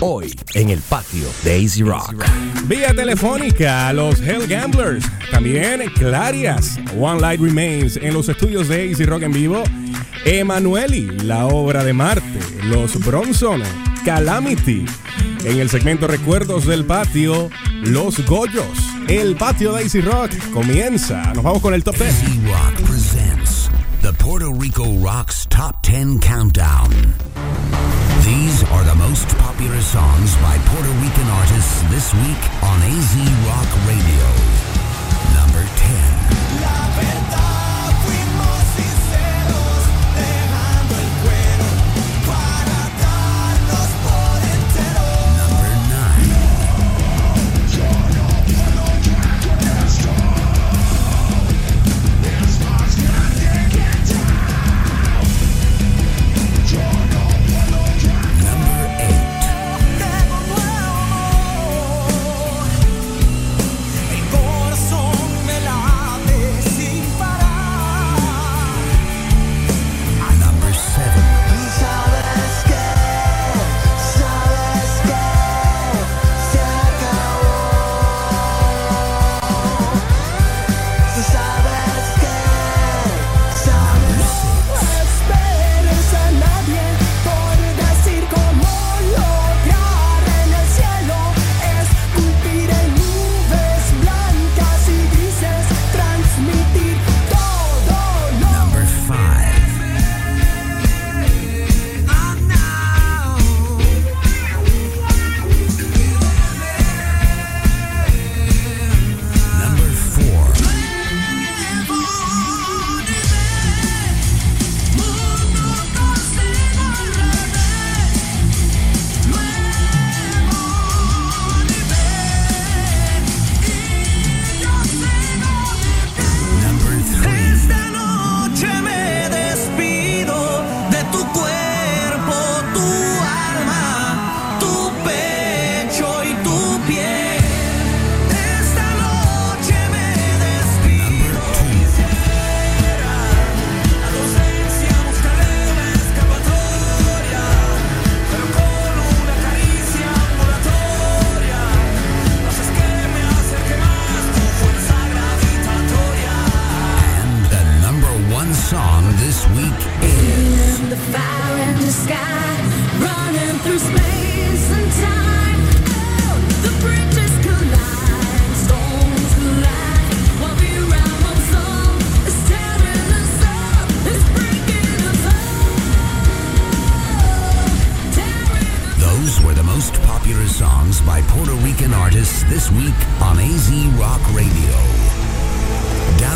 Hoy en el patio de Easy Rock. Vía telefónica, los Hell Gamblers. También Clarias, One Light Remains en los estudios de Easy Rock en vivo. Emanueli, la obra de Marte. Los Bronson, Calamity. En el segmento Recuerdos del Patio, Los Goyos. El patio de Easy Rock comienza. Nos vamos con el top 10. Easy Rock presents the Puerto Rico Rocks Top 10 Countdown. Most popular songs by Puerto Rican artists this week on AZ Rock Radio.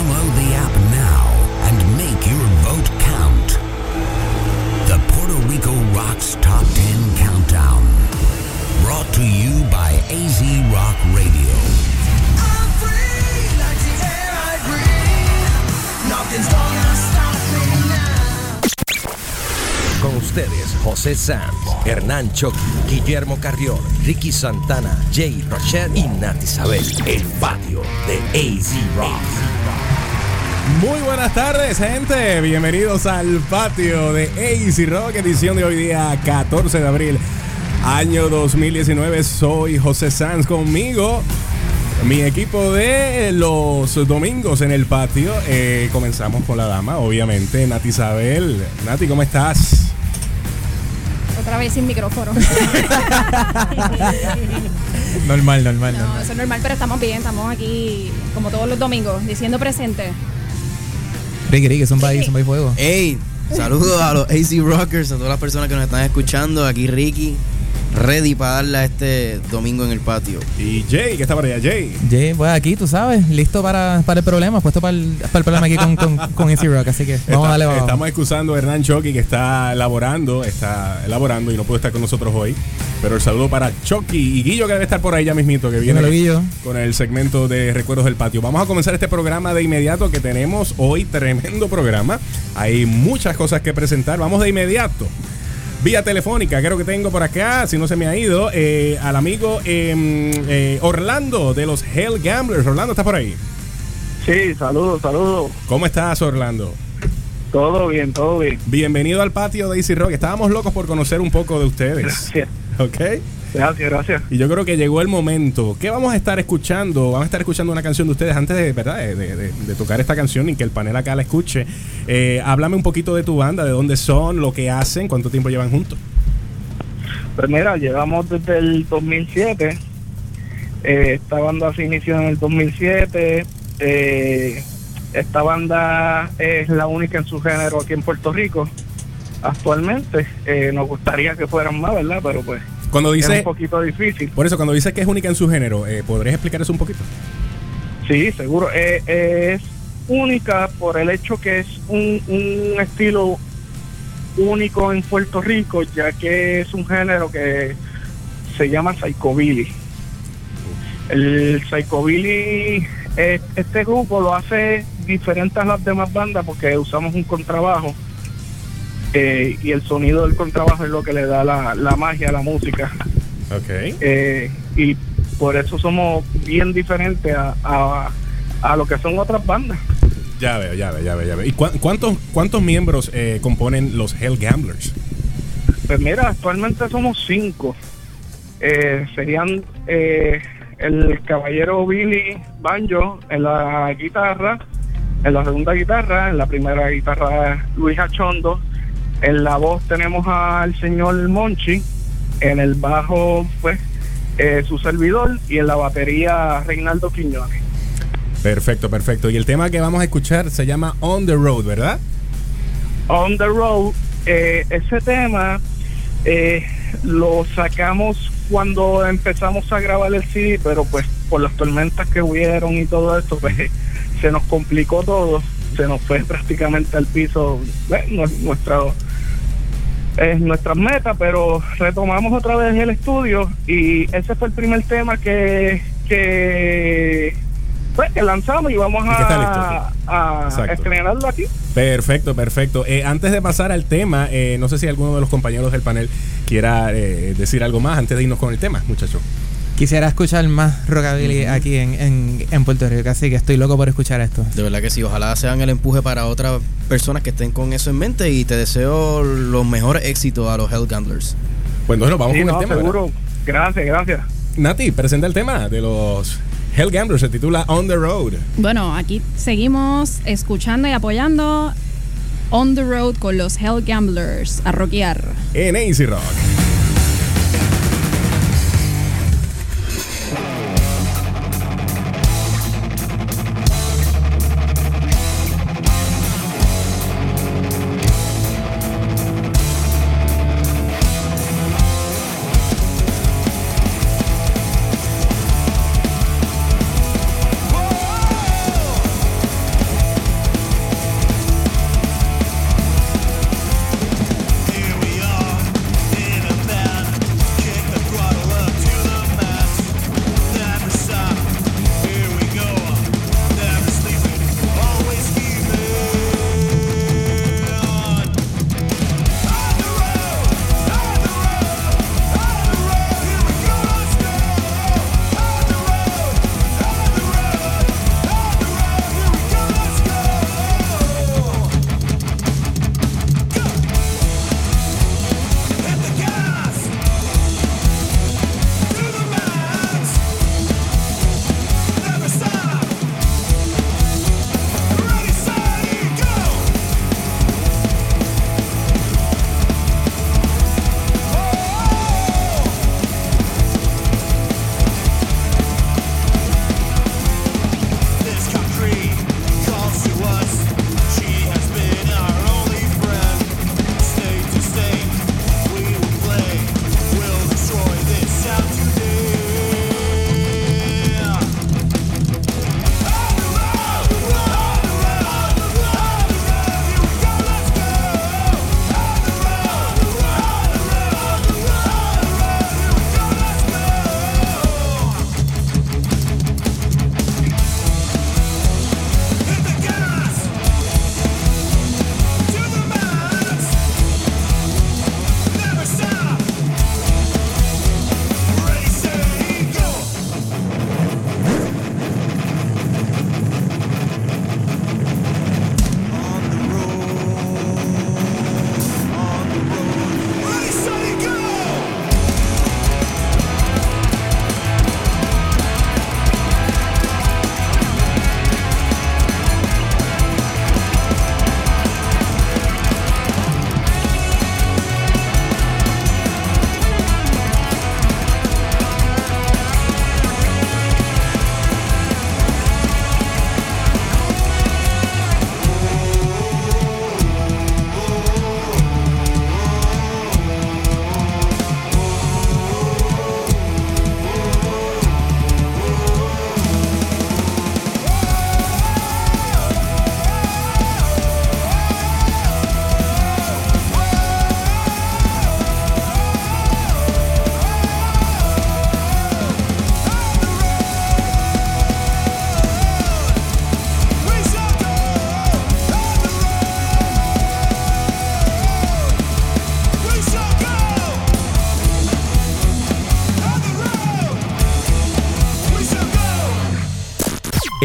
Download the app now and make your vote count. The Puerto Rico Rocks Top 10 Countdown. Brought to you by AZ Rock Radio. I'm free like the air I breathe. Nothing's gonna stop me now. Con ustedes, José Sanz, Hernán Choc, Guillermo Carrión, Ricky Santana, Jay Rochelle y Nat Isabel. El patio de AZ Rock. Muy buenas tardes, gente. Bienvenidos al patio de AC Rock, edición de hoy día 14 de abril, año 2019. Soy José Sanz conmigo. Mi equipo de los domingos en el patio. Eh, comenzamos con la dama, obviamente, Nati Isabel. Nati, ¿cómo estás? Otra vez sin micrófono. Normal, normal, No, normal. eso es normal, pero estamos bien, estamos aquí como todos los domingos, diciendo presente. Ricky, Ricky, son ahí, son fuego. Hey, saludos a los AC Rockers, a todas las personas que nos están escuchando. Aquí Ricky, ready para darle a este domingo en el patio. Y Jay, que está por allá, Jay. Jay, pues aquí, tú sabes, listo para, para el problema, puesto para el, para el problema aquí con, con, con Easy Rock, así que vamos a darle Está- abajo. Estamos excusando a Hernán Chucky que está elaborando, está elaborando y no puede estar con nosotros hoy. Pero el saludo para Chucky y Guillo que debe estar por ahí ya mismito, que viene Guillo. con el segmento de Recuerdos del Patio. Vamos a comenzar este programa de inmediato que tenemos hoy, tremendo programa. Hay muchas cosas que presentar. Vamos de inmediato. Vía telefónica, creo que tengo por acá, si no se me ha ido, eh, al amigo em, eh, Orlando de los Hell Gamblers. Orlando, ¿estás por ahí? Sí, saludos, saludos. ¿Cómo estás, Orlando? Todo bien, todo bien. Bienvenido al patio de Easy Rock. Estábamos locos por conocer un poco de ustedes. Gracias. ¿Ok? Gracias, gracias. Y yo creo que llegó el momento. ¿Qué vamos a estar escuchando? Vamos a estar escuchando una canción de ustedes antes de, ¿verdad? de, de- de- de tocar esta canción y que el panel acá la escuche. Eh, háblame un poquito de tu banda, de dónde son, lo que hacen, cuánto tiempo llevan juntos. Pues mira, llevamos desde el 2007. Eh, esta banda se inició en el 2007. Eh, esta banda es la única en su género aquí en Puerto Rico. Actualmente Eh, nos gustaría que fueran más, ¿verdad? Pero pues Cuando es un dice, poquito difícil. por eso, cuando dice que es única en su género, eh, ¿podrías explicar eso un poquito? Sí, seguro. Eh, eh, es única por el hecho que es un, un estilo único en Puerto Rico, ya que es un género que se llama psychobilly. El psychobilly, este grupo lo hace diferente a las demás bandas porque usamos un contrabajo eh, y el sonido del contrabajo es lo que le da la, la magia a la música. Ok. Eh, y por eso somos bien diferentes a, a, a lo que son otras bandas. Ya veo, ya veo, ya veo, ya veo. ¿Y cuán- cuántos, cuántos miembros eh, componen los Hell Gamblers? Pues mira, actualmente somos cinco. Eh, serían eh, el caballero Billy Banjo en la guitarra, en la segunda guitarra, en la primera guitarra Luis Achondo, en la voz tenemos al señor Monchi, en el bajo pues eh, su servidor y en la batería Reinaldo Quiñones. Perfecto, perfecto. Y el tema que vamos a escuchar se llama On the Road, ¿verdad? On the Road, eh, ese tema eh, lo sacamos cuando empezamos a grabar el CD, pero pues por las tormentas que hubieron y todo esto, pues se nos complicó todo, se nos fue prácticamente al piso eh, nu- nuestra es nuestra meta, pero retomamos otra vez el estudio y ese fue el primer tema que que, pues, que lanzamos y vamos a, a Exacto. estrenarlo aquí. Perfecto, perfecto. Eh, antes de pasar al tema, eh, no sé si alguno de los compañeros del panel quiera eh, decir algo más antes de irnos con el tema, muchachos. Quisiera escuchar más rockabilly aquí en, en, en Puerto Rico, así que estoy loco por escuchar esto. De verdad que sí, ojalá sean el empuje para otras personas que estén con eso en mente y te deseo los mejores éxitos a los Hell Gamblers. Pues entonces vamos Sí, con no, el tema. seguro. Gracias, gracias. Nati, presenta el tema de los Hell Gamblers. Se titula On the Road. Bueno, aquí seguimos escuchando y apoyando On the Road con los Hell Gamblers a rockear. En AC Rock.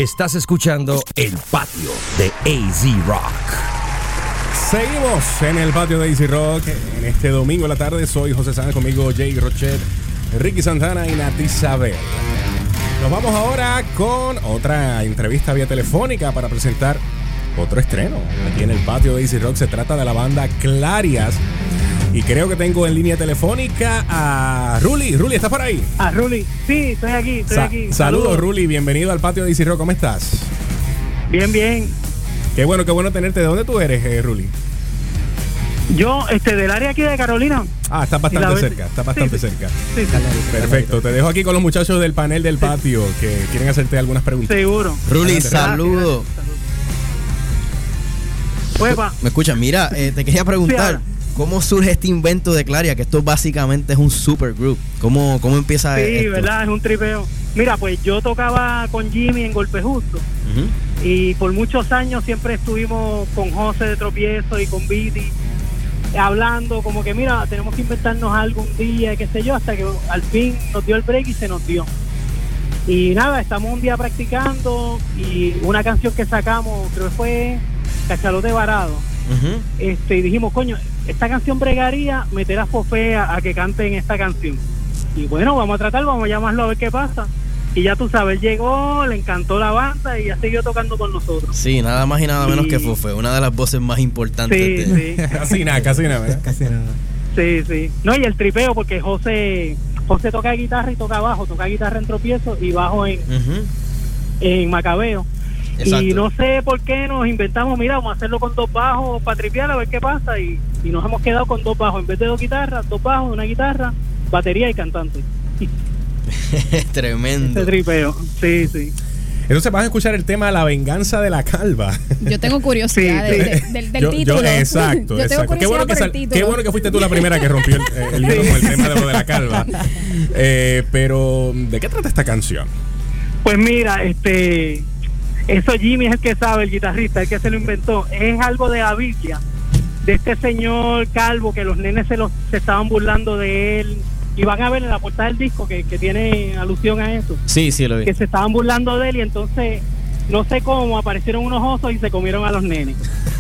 Estás escuchando El Patio de AZ Rock. Seguimos en el patio de Easy Rock en este domingo en la tarde. Soy José Sánchez, conmigo Jay Rochet, Ricky Santana y Nati Isabel. Nos vamos ahora con otra entrevista vía telefónica para presentar otro estreno aquí en el patio de Easy Rock. Se trata de la banda Clarias. Y creo que tengo en línea telefónica a Ruli. Ruli, ¿estás por ahí? Ah, Ruli, sí, estoy aquí, estoy Sa- aquí. Saludos, Ruli. Bienvenido al patio de Easy Rock. ¿Cómo estás? Bien, bien. Qué bueno, qué bueno tenerte. ¿De dónde tú eres, eh, Ruli? Yo, este, del área aquí de Carolina. Ah, estás Y bastante vez- cerca, estás bastante sí, cerca. Sí, sí, Perfecto, te dejo aquí con los muchachos del panel del patio que quieren hacerte algunas preguntas. seguro. Ruli, Adelante. saludo. Hueva. ¿Me escuchas? Mira, eh, te quería preguntar, Sí, ¿cómo surge este invento de Claria? Que esto básicamente es un supergroup. ¿Cómo, cómo empieza Sí, esto? verdad, es un tripeo. Mira, pues yo tocaba con Jimmy en Golpe Justo. Y por muchos años siempre estuvimos con José de Tropiezo y con Viti hablando como que mira, tenemos que inventarnos algo un día, qué sé yo, hasta que al fin nos dio el break y se nos dio. Y nada, estamos un día practicando y una canción que sacamos, creo que fue Cachalote Varado. Ujú. Este, y dijimos, coño, esta canción bregaría, meter a Fofea a que canten esta canción. Y bueno, vamos a tratar, vamos a llamarlo a ver qué pasa. Y ya tú sabes, él llegó, le encantó la banda y ya siguió tocando con nosotros. Sí, nada más y nada menos Sí. que Fue una de las voces más importantes. Sí, de- sí. Casi nada, casi nada, ¿verdad? Casi nada. Sí, sí. No, y el tripeo, porque José José toca guitarra y toca bajo, toca guitarra en tropiezo y bajo en, en Macabeo. Exacto. Y no sé por qué nos inventamos, mira, vamos a hacerlo con dos bajos para tripear a ver qué pasa. Y, y nos hemos quedado con dos bajos, en vez de dos guitarras, dos bajos, una guitarra, batería y cantante. Tremendo. Este tripeo, sí, sí. Entonces vas a escuchar el tema La venganza de la calva. Yo tengo curiosidad Sí, de- sí. de- del, del Yo- yo- título. exacto, Yo tengo exacto. Qué bueno, que por sal- el título. qué bueno que fuiste tú la primera que rompió el, el hilo con el tema de lo de la calva. Eh, pero, ¿de qué trata esta canción? Pues mira, este, eso Jimmy es el que sabe, el guitarrista, el que se lo inventó. Es algo de la Biblia, de este señor calvo que los nenes se, los, se estaban burlando de él. Y van a ver en la portada del disco que, que tiene alusión a eso, Sí, sí, lo vi. que se estaban burlando de él y entonces no sé cómo aparecieron unos osos y se comieron a los nenes.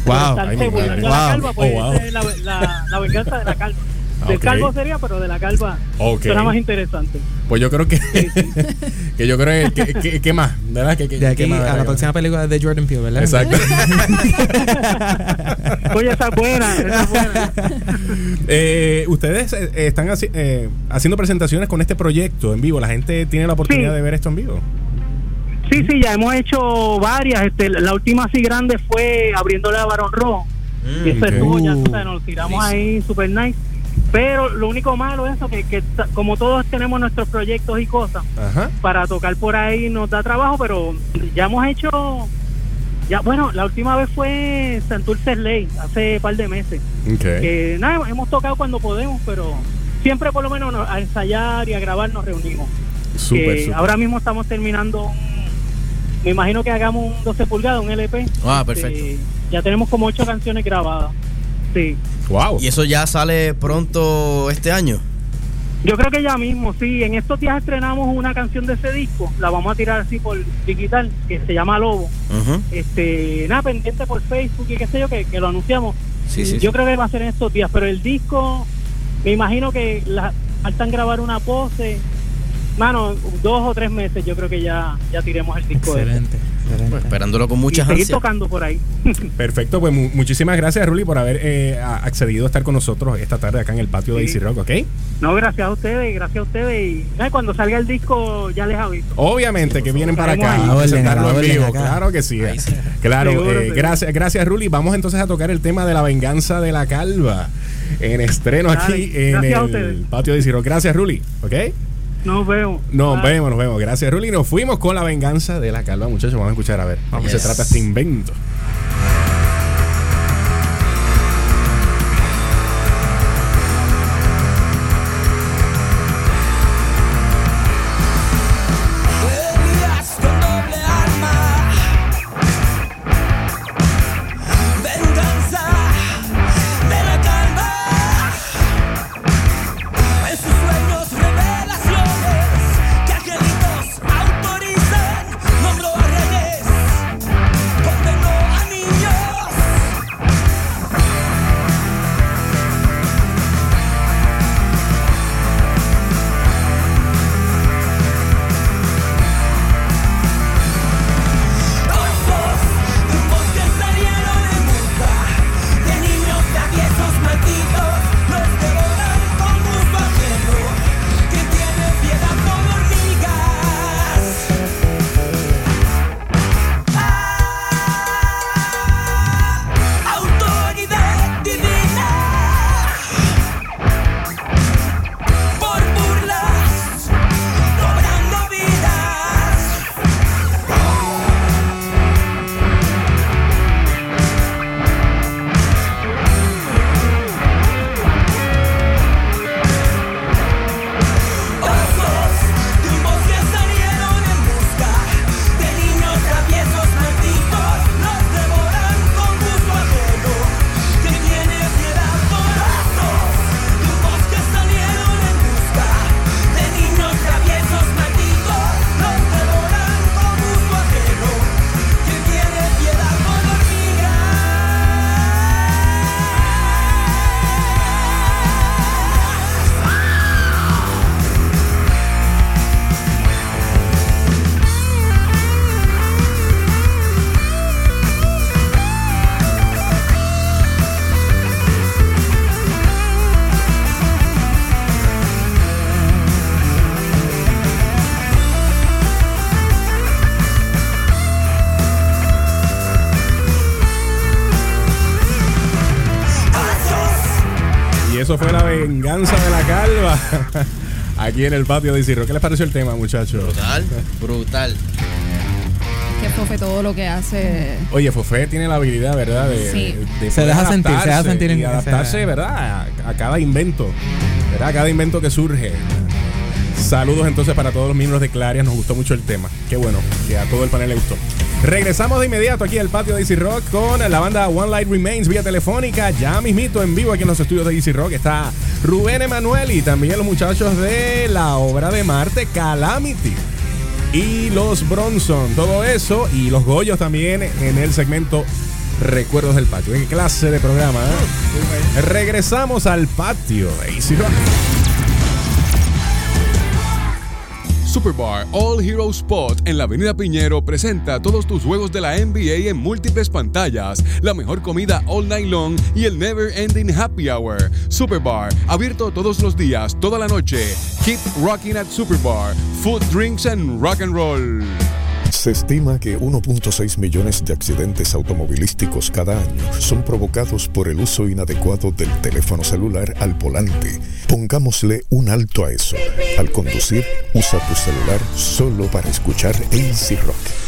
Wow. Ay, de la Wow. calva, pues Oh, wow. esa es la, la- la venganza de la calva. Del Ok. calvo sería, pero de la calva Ok. suena más interesante. Pues yo creo que. que yo creo que. que, que más, ¿verdad? Que, que, De aquí que más, a la próxima película de Jordan Peele, ¿verdad? Exacto. Oye, esa es buena, esa es buena. Eh, ustedes eh, eh, están haci- eh, haciendo presentaciones con este proyecto en vivo. La gente tiene la oportunidad Sí. de ver esto en vivo. Sí, sí, ya hemos hecho varias. Este, la última así grande fue abriéndole a Barón Rojo. Mm, y eso ok. estuvo, ya Uh, nos tiramos ahí super nice. Pero lo único malo es eso, que, como todos tenemos nuestros proyectos y cosas, Ajá. para tocar por ahí nos da trabajo, pero ya hemos hecho, ya bueno, la última vez fue Santurce Ley, hace un par de meses. Que nada, hemos tocado cuando podemos, pero siempre por lo menos nos- a ensayar y a grabar nos reunimos. Súper, que súper. ahora mismo estamos terminando un, me imagino que hagamos un 12 pulgadas, un LP. Ah, Este, perfecto. ya tenemos como ocho canciones grabadas. Sí. Wow. ¿Y eso ya sale pronto este año? Yo creo que ya mismo, sí. En estos días estrenamos una canción de ese disco. La vamos a tirar así por digital, que se llama Lobo. Este, nada, pendiente por Facebook y qué sé yo, que, que lo anunciamos. Sí, sí. Yo creo que va a ser en estos días, pero el disco, me imagino que la, faltan grabar una pose. Mano, dos o tres meses yo creo que ya, ya tiremos el disco. excelente. Pues esperándolo con Y muchas seguir ansias. tocando por ahí. Perfecto, pues mu- muchísimas gracias, Ruli, por haber eh, accedido a estar con nosotros esta tarde acá en el patio de. Easy Rock, ¿ok? No, gracias a ustedes, gracias a ustedes. Y nada, cuando salga el disco ya les aviso. Obviamente que vienen para acá a presentarlo en vivo. Claro que sí. Ahí sí. Claro, Seguro, eh, gracias, gracias, Ruli. Vamos entonces a tocar el tema de la venganza de la calva en estreno Dale, aquí en el patio de Easy Rock. Gracias, Ruli, ¿ok? Nos vemos. Nos vemos, nos vemos. Gracias, Ruli. Nos fuimos con la venganza de la calva, muchachos. Vamos a escuchar a ver qué se trata este invento. Aquí en el patio de Rock. ¿Qué les pareció el tema, muchachos? Brutal, brutal. Que Fofe todo lo que hace. Oye, Fofé tiene la habilidad, ¿verdad? De, Sí. de Se deja sentir, se deja sentir en y adaptarse, ¿verdad? A, a cada invento, ¿verdad? A cada invento que surge. Saludos entonces para todos los miembros de Clarias, nos gustó mucho el tema. Qué bueno, que a todo el panel le gustó. Regresamos de inmediato aquí al patio de Easy Rock con la banda One Light Remains vía telefónica. Ya mismito en vivo aquí en los estudios de Easy Rock está Rubén Emanuel y también los muchachos de la obra de Marte Calamity y los Bronson. Todo eso y los Goyos también en el segmento Recuerdos del Patio. ¿Qué clase de programa? eh? Regresamos al patio de Easy Rock. Superbar All Hero Spot en la Avenida Piñero presenta todos tus juegos de la NBA en múltiples pantallas, la mejor comida all night long y el never ending happy hour. Superbar, abierto todos los días, toda la noche. Keep rocking at Superbar. Food, drinks and rock and roll. Se estima que 1.6 millones de accidentes automovilísticos cada año son provocados por el uso inadecuado del teléfono celular al volante. Pongámosle un alto a eso. Al conducir, usa tu celular solo para escuchar AC Rock.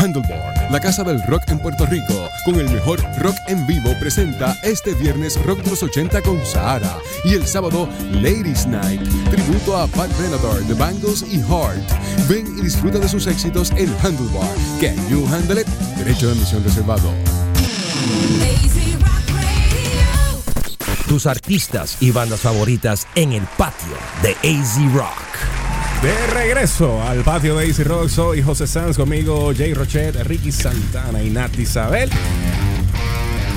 Handlebar, la casa del rock en Puerto Rico, con el mejor rock en vivo, presenta este viernes Rock los 80 con Sahara y el sábado Ladies Night, tributo a Pat Benatar, The Bangles y Heart. Ven y disfruta de sus éxitos en Handlebar. Can you handle it? Derecho de admisión reservado. Tus artistas y bandas favoritas en el patio de AZ Rock. De regreso al patio de Easy Rock, soy José Sanz, conmigo Jay Rochet, Ricky Santana y Nat Isabel.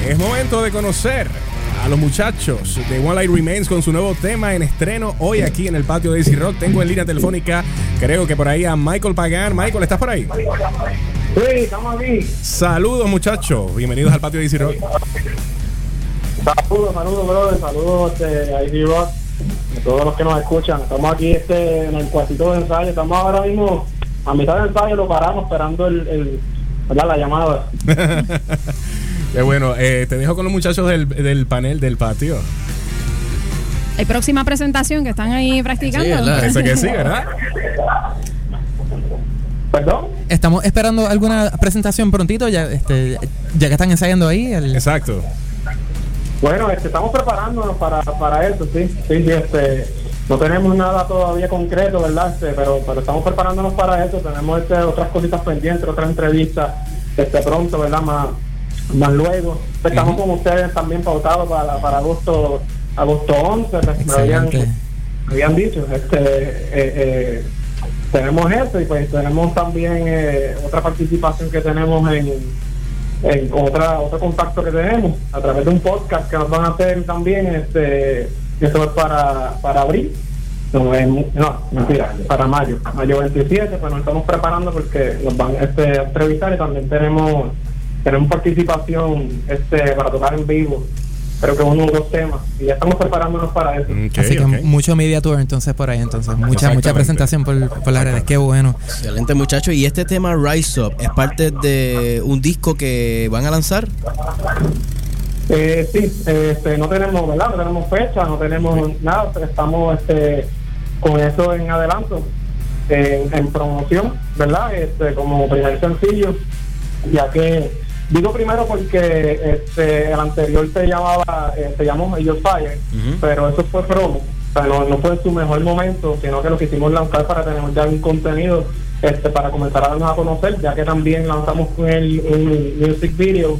Es momento de conocer a los muchachos de One Light Remains con su nuevo tema en estreno hoy aquí en el patio de Easy Rock. Tengo en línea telefónica, creo que por ahí a Michael Pagan. Michael, ¿estás por ahí? Sí, estamos aquí. Saludos muchachos, bienvenidos al patio de Easy Rock. Saludos, saludos, brother. Saludos este, a ID Rock. Todos los que nos escuchan. Estamos aquí este, en el cuartito de ensayo. Estamos ahora mismo a mitad del ensayo. Lo paramos esperando el, la llamada. Qué bueno, eh, te dejo con los muchachos del, del panel del patio. Hay próxima presentación que están ahí practicando. Sí, ¿verdad? Parece que sí, ¿verdad? ¿Perdón? Estamos esperando alguna presentación prontito, ya, este, ya que están ensayando ahí. el- Exacto. Bueno, este, estamos preparándonos para, para eso, sí. Sí, sí, este, no tenemos nada todavía concreto, ¿verdad? Este, pero, pero estamos preparándonos para eso. Tenemos este, otras cositas pendientes, otras entrevistas este, pronto, ¿verdad? Más, más luego. Estamos con ustedes también pautados para, para agosto agosto 11, me- me habían, habían dicho. Este, eh, eh, tenemos eso y pues tenemos también eh, otra participación que tenemos en, en otra otro contacto que tenemos a través de un podcast que nos van a hacer también este eso es para para abril. No, en- no, mentira, para mayo, mayo 27, pues nos estamos preparando porque nos van este, a entrevistar y también tenemos tenemos participación este para tocar en vivo, creo que uno o dos temas, y ya estamos preparándonos para eso. Así que mucho media tour entonces por ahí, entonces mucha mucha presentación por, por las redes, qué bueno. Excelente, muchachos. Y este tema Rise Up es parte de un disco que van a lanzar. Eh, sí, este, no tenemos, ¿verdad? No tenemos fecha, no tenemos nada, pero estamos este, con eso en adelanto, en, en promoción, ¿verdad? Este, como primer sencillo, ya que digo primero porque este, el anterior se llamaba, eh, se llamó Major Fire, pero eso fue promo, o sea, no, no fue su mejor momento, sino que lo quisimos lanzar para tener ya un contenido este, para comenzar a darnos a conocer, ya que también lanzamos con el, un music video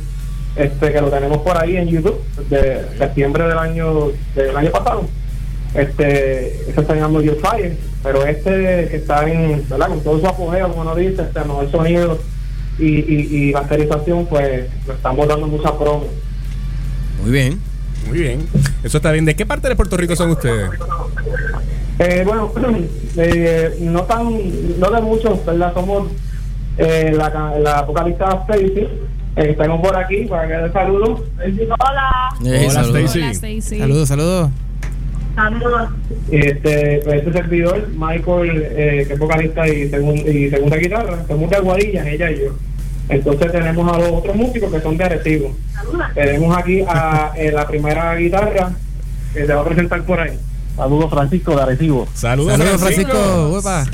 este que lo tenemos por ahí en YouTube de septiembre del año del año pasado. Este ese se llama Your Fire pero este que está en ¿verdad? con todo su apogeo como nos dice este mejor sonido y, y, y masterización pues lo estamos dando mucha promo Muy bien. Muy bien. Eso está bien. ¿De qué parte de Puerto Rico son ustedes? Eh, bueno, eh, no tan, no de muchos, ¿verdad? Somos eh, la, la vocalista Stacy, eh, tenemos por aquí para que dé saludos. Hola. Eh, Hola, saludos. Stacy. Hola, Stacy. Saludos, saludos. Saludos. Este, pues este servidor, Michael, eh, que es vocalista y, segun- y segunda guitarra, somos de Aguadilla, ella y yo. Entonces tenemos a los otros músicos que son de Arecibo. Tenemos aquí a eh, la primera guitarra, que se va a presentar por ahí. Saludos, Francisco de Arecibo. Saludos, Saludos, Francisco. Francisco. Uepa.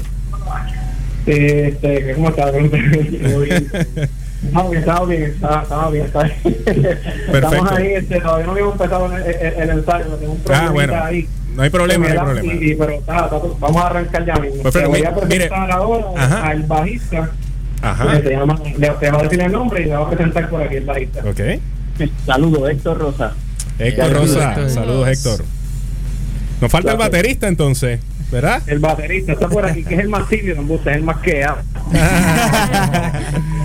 Este, ¿Cómo está? Estaba bien, estaba bien, estaba, estaba bien, está bien. Estamos ahí, este, todavía no habíamos empezado el, el, el ensayo, tengo un Ah, problemita bueno. ahí. No hay problema, no hay problema. Y- y- pero está- está- vamos a arrancar ya mismo. Pues, pero Te voy a presentar mire. ahora Ajá. al bajista. Ajá. llama, le, te va a decir el nombre y le va a presentar por aquí el bajista. Ok. Saludos, Héctor Rosa. Héctor Rosa. Héctor. Saludos, Héctor. Nos falta el baterista entonces, ¿verdad? El baterista está por aquí, que es el más tímido, en es el más que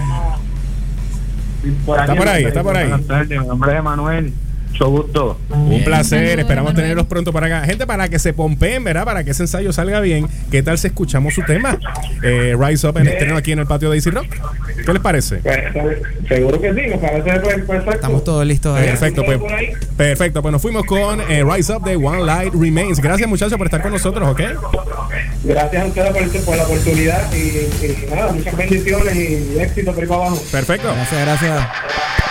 Por Está por ahí, está por ahí. Buenas tardes, mi nombre es Emanuel. Mucho gusto. Un placer, esperamos tenerlos pronto para acá. Gente, para que se pompeen, ¿verdad? Para que ese ensayo salga bien. ¿Qué tal si escuchamos su tema? Eh, Rise Up en estreno aquí en el patio de Easy Rock. ¿Qué les parece? Pues, seguro que sí, me parece pues, perfecto. Estamos todos listos ahí. Perfecto, pues. Perfecto, pues nos fuimos con eh, Rise Up de One Light Remains. Gracias, muchachos, por estar con nosotros, ¿ok? Gracias a ustedes por, por la oportunidad y, y nada, muchas bendiciones y éxito por ahí para abajo. Perfecto. Gracias, gracias.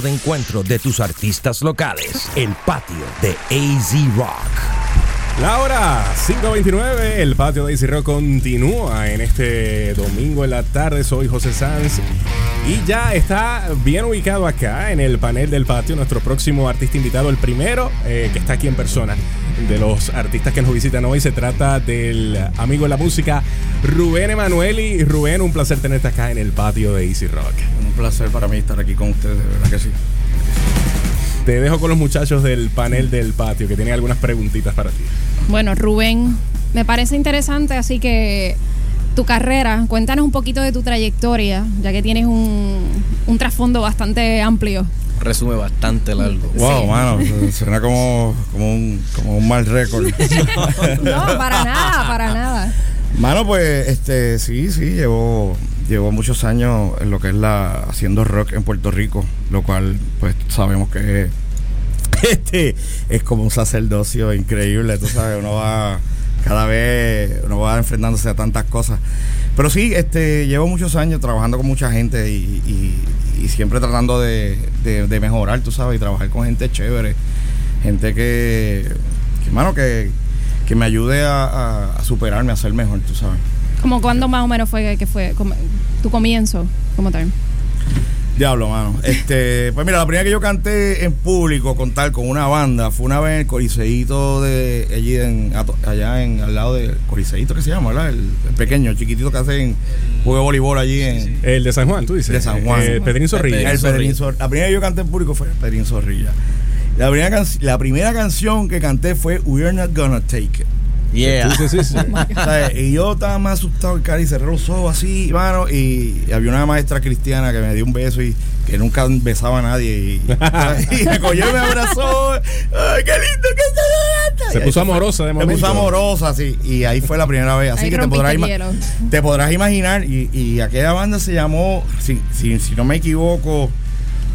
De encuentro de tus artistas locales. El patio de AZ Rock. La hora 5.29, el patio de Easy Rock continúa en este domingo en la tarde. Soy José Sanz y ya está bien ubicado acá en el panel del patio nuestro próximo artista invitado, el primero eh, que está aquí en persona de los artistas que nos visitan hoy. Se trata del amigo de la música Rubén Emanueli. Rubén, un placer tenerte acá en el patio de Easy Rock. Placer para mí estar aquí con ustedes, de verdad que sí. Te dejo con los muchachos del panel del patio que tienen algunas preguntitas para ti. Bueno, Rubén, me parece interesante, así que tu carrera, cuéntanos un poquito de tu trayectoria, ya que tienes un, un trasfondo bastante amplio. Resume bastante largo. Wow, Sí. mano, suena como, como, un, como un mal récord. No, para nada, para nada. Mano, pues, este, sí, sí, llevo, llevo muchos años en lo que es la haciendo rock en Puerto Rico, lo cual, pues, sabemos que este es como un sacerdocio increíble, tú sabes, uno va cada vez, uno va enfrentándose a tantas cosas. Pero sí, este, llevo muchos años trabajando con mucha gente y, y- siempre tratando de, de- mejorar, tú sabes, y trabajar con gente chévere, gente que, que que, que me ayude a, a- a superarme, a ser mejor, tú sabes. Como cuándo más o menos fue que fue como, tu comienzo como tal. Diablo, mano. Este, pues mira, la primera que yo canté en público con tal, con una banda, fue una vez en el Coriseíto de allí en, allá en al lado del Coriseíto que se llama, ¿verdad? El, el pequeño, el chiquitito que hacen juego de voleibol allí en El de San Juan, tú dices. de San Juan. Eh, Pedrín Zorrilla. El Pedrín Zor- La primera que yo canté en público fue Pedrín Zorrilla. La primera, can- la primera canción que canté fue We're Not Gonna Take It. Yeah. Sí, sí, sí, sí. ¿Sabes? Y yo estaba más asustado, el cara, y cerré los ojos así, mano, y había una maestra cristiana que me dio un beso y que nunca besaba a nadie. Y, y me cogió y me abrazó. ¡Ay, qué lindo que está Se puso amorosa de Se momento. puso amorosa, sí. Y ahí fue la primera vez. Así Ahí que te podrás, te podrás imaginar. Y, y aquella banda se llamó, si, si, si no me equivoco,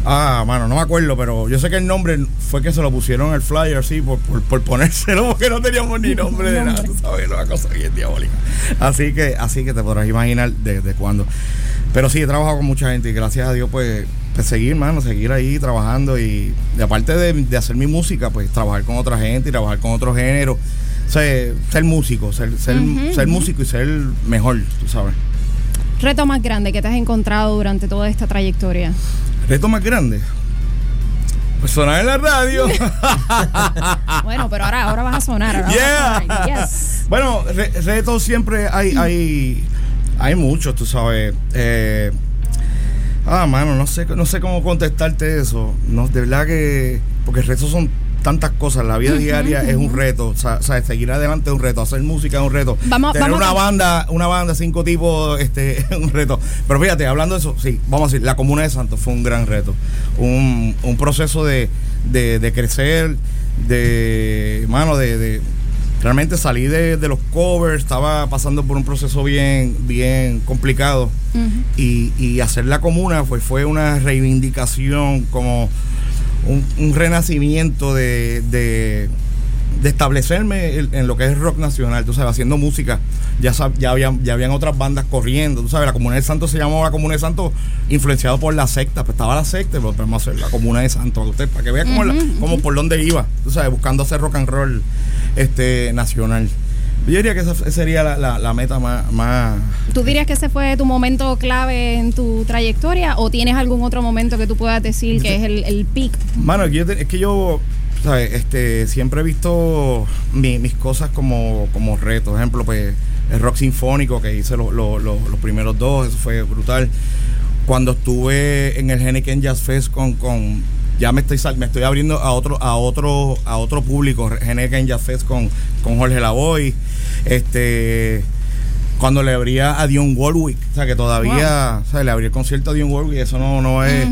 ah, mano, no me acuerdo, pero yo sé que el nombre fue que se lo pusieron en el flyer, sí, por, por, por ponérselo, porque no teníamos ni nombre de nada, tú sabes, una cosa bien diabólica. Así que, así que te podrás imaginar desde cuándo. Pero sí, he trabajado con mucha gente y gracias a Dios, pues, pues seguir, mano, seguir ahí trabajando y, y aparte de, de hacer mi música, pues trabajar con otra gente y trabajar con otros géneros. O sea, ser músico, ser, ser, ser músico y ser mejor, tú sabes. Reto más grande que te has encontrado durante toda esta trayectoria. Reto más grande. Pues sonar en la radio. Bueno, pero ahora, ahora vas a sonar. Ahora Yeah. vas a sonar. Yes. Bueno, re- retos siempre hay, hay, hay muchos, tú sabes. Eh, ah, mano, no sé, no sé cómo contestarte eso. No, de verdad que, porque retos son tantas cosas. La vida diaria es un reto. O sea, seguir adelante es un reto. Hacer música es un reto. Vamos- Tener vamos una a- banda, una banda, cinco tipos, este, es un reto. Pero fíjate, hablando de eso, sí, vamos a decir, la Comuna de Santos fue un gran reto. Un, un proceso de, de, de crecer, de, mano, de, de realmente salí de, de los covers, estaba pasando por un proceso bien, bien complicado. Y, y hacer la comuna pues, fue una reivindicación, como un, un renacimiento de, de, de establecerme en, lo que es rock nacional, tú sabes, haciendo música. Ya, sab- ya, habían, ya habían otras bandas corriendo, tú sabes, la Comuna de Santos se llamaba la Comuna de Santos influenciado por la secta, pues estaba la secta, pero vamos a hacer la Comuna de usted, para que vea cómo, la- cómo por dónde iba, tú sabes, buscando hacer rock and roll este, nacional. Yo diría que esa sería la, la- la meta más, más ¿Tú dirías que ese fue tu momento clave en tu trayectoria o tienes algún otro momento que tú puedas decir que es el, el peak? Mano, es que yo, te- es que yo ¿sabes? Este, siempre he visto mi- mis cosas como, como retos. Por ejemplo, pues el rock sinfónico que hice lo- lo- lo- los primeros dos, eso fue brutal. Cuando estuve en el Henneken Jazz Fest con, con ya me estoy me estoy abriendo a otro a otro a otro público, Jazz Fest con, con Jorge Lavoy. Este cuando le abría a Dion Warwick, o sea que todavía, o sea, le abrí el concierto a Dion Warwick, eso no, no es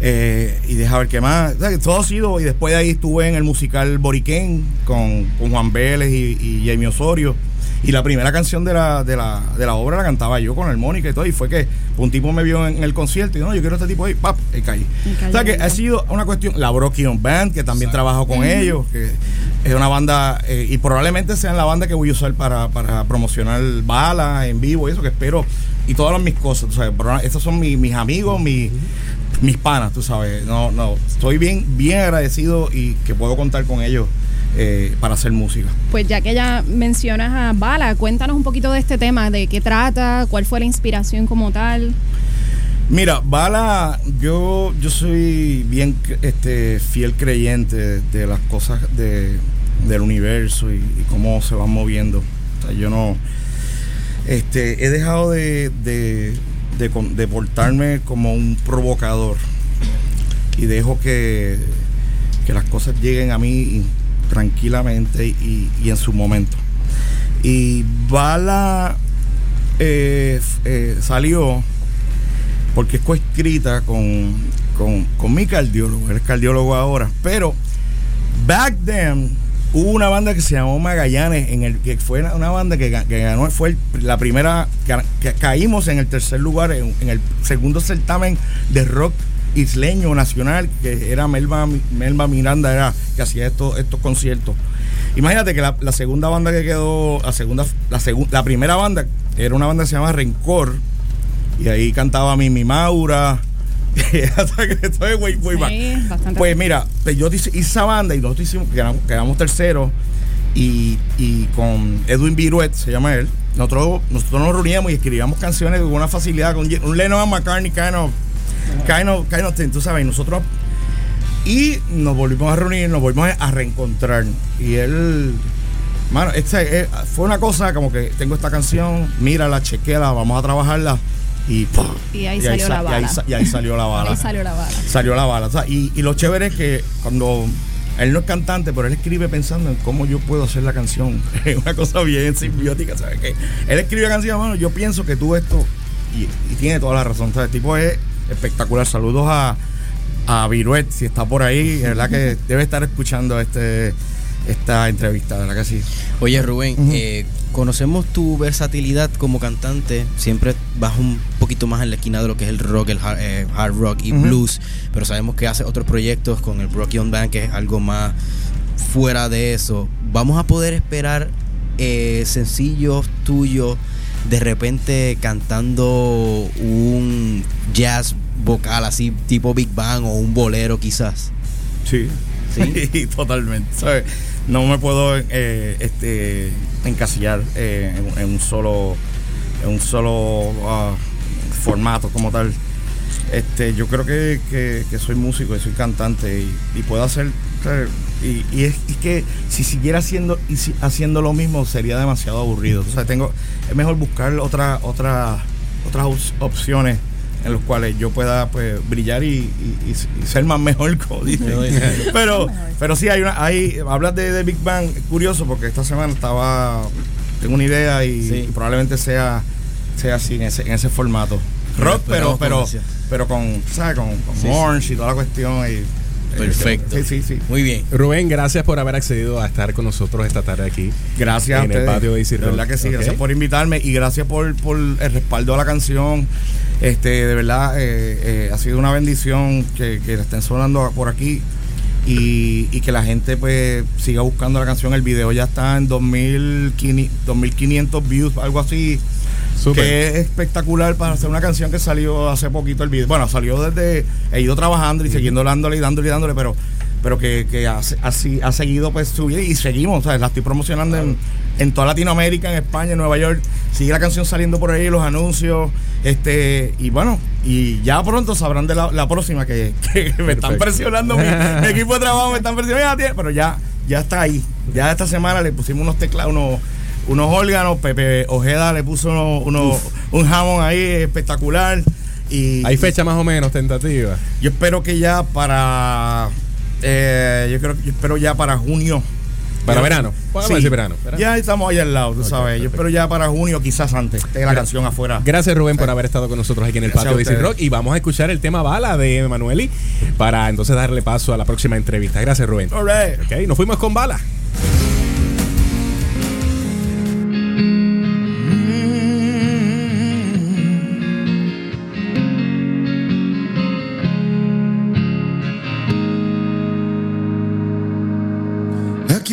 eh, y deja ver qué más. O sea, que todo ha sido. Y después de ahí estuve en el musical Boriquén con, con Juan Vélez y, y Jamie Osorio. Y la primera canción de la, de, la, de la obra la cantaba yo con armónica y todo. Y fue que un tipo me vio en el concierto y no, yo quiero este tipo ahí, pap, y caí. Y O sea que ha sido una cuestión. La Broken Band, que también trabajo con ellos, que es una banda, eh, y probablemente sean la banda que voy a usar para, para promocionar balas en vivo y eso que espero. Y todas las mis cosas, tú sabes. Pero estos son mi- mis amigos, mis mis panas, tú sabes. No, no, estoy bien, bien agradecido y que puedo contar con ellos eh, para hacer música. Pues ya que ya mencionas a Bala, cuéntanos un poquito de este tema, de qué trata, cuál fue la inspiración como tal. Mira, Bala, yo, yo soy bien este, fiel creyente de, las cosas de, del universo y, y cómo se van moviendo. O sea, yo no. Este, he dejado de, de, de de portarme como un provocador y dejo que, que las cosas lleguen a mí tranquilamente y, en su momento. Y Bala eh, eh, salió porque es coescrita con, con, con mi cardiólogo, él es cardiólogo ahora, pero back then hubo una banda que se llamó Magallanes, en el que fue una- banda que, ga- que ganó, fue la primera, que, caímos en el tercer lugar en el segundo certamen de rock isleño nacional, que era Melba, Melba Miranda, era que hacía estos, estos conciertos. Imagínate que la, la segunda banda que quedó, la segunda, la, segun- la primera banda era una banda que se llama Rencor, y ahí cantaba Mimi Maura. Estoy Sí. Pues mira, pues yo hice hice esa banda y nosotros hicimos, quedamos, quedamos terceros y, y con Edwin Viruet, se llama él, nosotros, nosotros nos reuníamos y escribíamos canciones con una facilidad, con un Lennon McCartney kind of, kind of, kind of thing, tú sabes, y nosotros y nos volvimos a reunir, nos volvimos a reencontrar. Y él, mano, este, fue una cosa como que tengo esta canción, mírala, chequeala, vamos a trabajarla. Y, ¡pum! Y ahí salió la sa- y ahí bala. y ahí salió la bala. Ahí salió la bala. Salió la bala. o sea, y, y lo chévere es que cuando él no es cantante, pero él escribe pensando en cómo yo puedo hacer la canción. Es una cosa bien simbiótica, ¿sabes? Que él escribe canciones, bueno, yo pienso que tú esto, y, y tiene toda la razón. ¿sabes? El tipo es espectacular. Saludos a, a Viruet, si está por ahí, de verdad que debe estar escuchando este esta entrevista, ¿verdad que sí? Oye, Rubén, eh, conocemos tu versatilidad como cantante. Siempre vas un poquito más en la esquina de lo que es el rock, el hard, eh, hard rock y blues. Pero sabemos que hace otros proyectos con el Rock Young Band, que es algo más fuera de eso. Vamos a poder esperar eh, sencillos tuyos de repente cantando un jazz vocal así tipo Big Bang o un bolero quizás. Sí. Sí. totalmente. ¿sabes? No me puedo eh, este, encasillar eh, en, en un solo en un solo ah, formato como tal. Este, yo creo que, que- que soy músico y soy cantante y, y puedo hacer ¿sabes? Y, y es, y que si siguiera haciendo y si- haciendo lo mismo sería demasiado aburrido. O sea, tengo es mejor buscar otra otra otras op- opciones en los cuales yo pueda pues brillar y, y- y- y ser más mejor como dicen. pero pero sí hay una hay hablas de, de Big Bang curioso porque esta semana estaba tengo una idea y, Sí. y probablemente sea sea así en ese en ese formato rock pero pero con ansia. pero con ¿sabes? con, con Sí, sí. Orange y toda la cuestión y Perfecto. sí sí sí Muy bien. Rubén, gracias por haber accedido a estar con nosotros esta tarde aquí. Gracias En a el patio de Easy De verdad que sí, gracias por invitarme y gracias por, por el respaldo a la canción. Este, de verdad, eh, eh, ha sido una bendición que, que la estén sonando por aquí y, y que la gente pues siga buscando la canción. El video ya está en 2500, 2500 views, algo así. Súper. Que es espectacular para hacer una canción que salió hace poquito el video. Bueno, salió desde. He ido trabajando y siguiendo dándole y dándole y dándole, pero pero que, que ha, así, ha seguido pues subir y seguimos, ¿sabes? La estoy promocionando en, en toda Latinoamérica, en España, en Nueva York. Sigue la canción saliendo por ahí, los anuncios. este Y bueno, y ya pronto sabrán de la, la próxima que, que me están presionando. Mi, mi equipo de trabajo me están presionando. Pero ya, ya está ahí. Ya esta semana le pusimos unos teclados, unos, unos órganos. Pepe Ojeda le puso unos- un jamón ahí espectacular. Y, Hay fecha más o menos tentativa. yo espero que ya para. eh, yo creo yo espero ya para junio. Para verano. A decir verano. Verano. Ya estamos ahí al lado, tú sabes. Yo espero ya para junio, quizás antes. Tenga la canción afuera. Gracias Rubén por haber estado con nosotros aquí en el Gracias patio de. Rock y vamos a escuchar el tema bala de Emanueli para entonces darle paso a la próxima entrevista. Gracias Rubén. All right. Ok, nos fuimos con bala.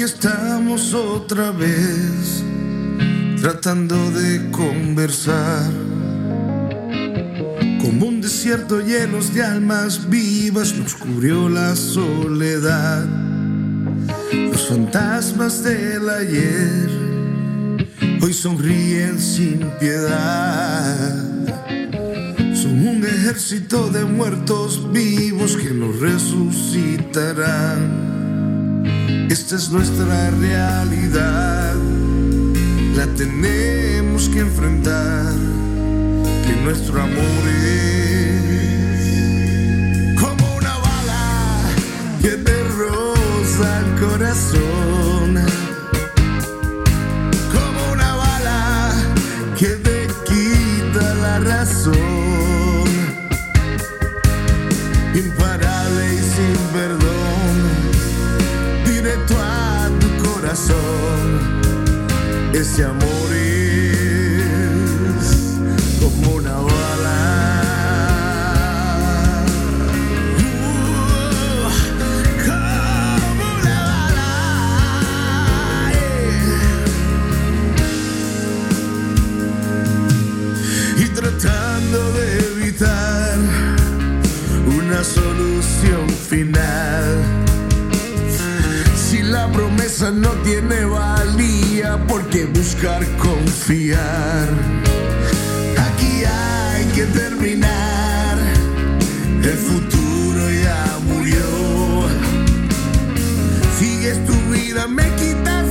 Estamos otra vez, tratando de conversar. Como un desierto llenos de almas vivas, nos cubrió la soledad. Los fantasmas del ayer hoy sonríen sin piedad. Son un ejército de muertos vivos que nos resucitarán. Esta es nuestra realidad, la tenemos que enfrentar, que nuestro amor es como una bala que te roza el corazón, este amor es como una bala. Uh, como una bala. yeah. Y tratando de evitar una solución final. Si la promesa no valía, ¿por qué buscar confiar? Aquí hay que terminar. El futuro ya murió. Sigues tu vida, me quitas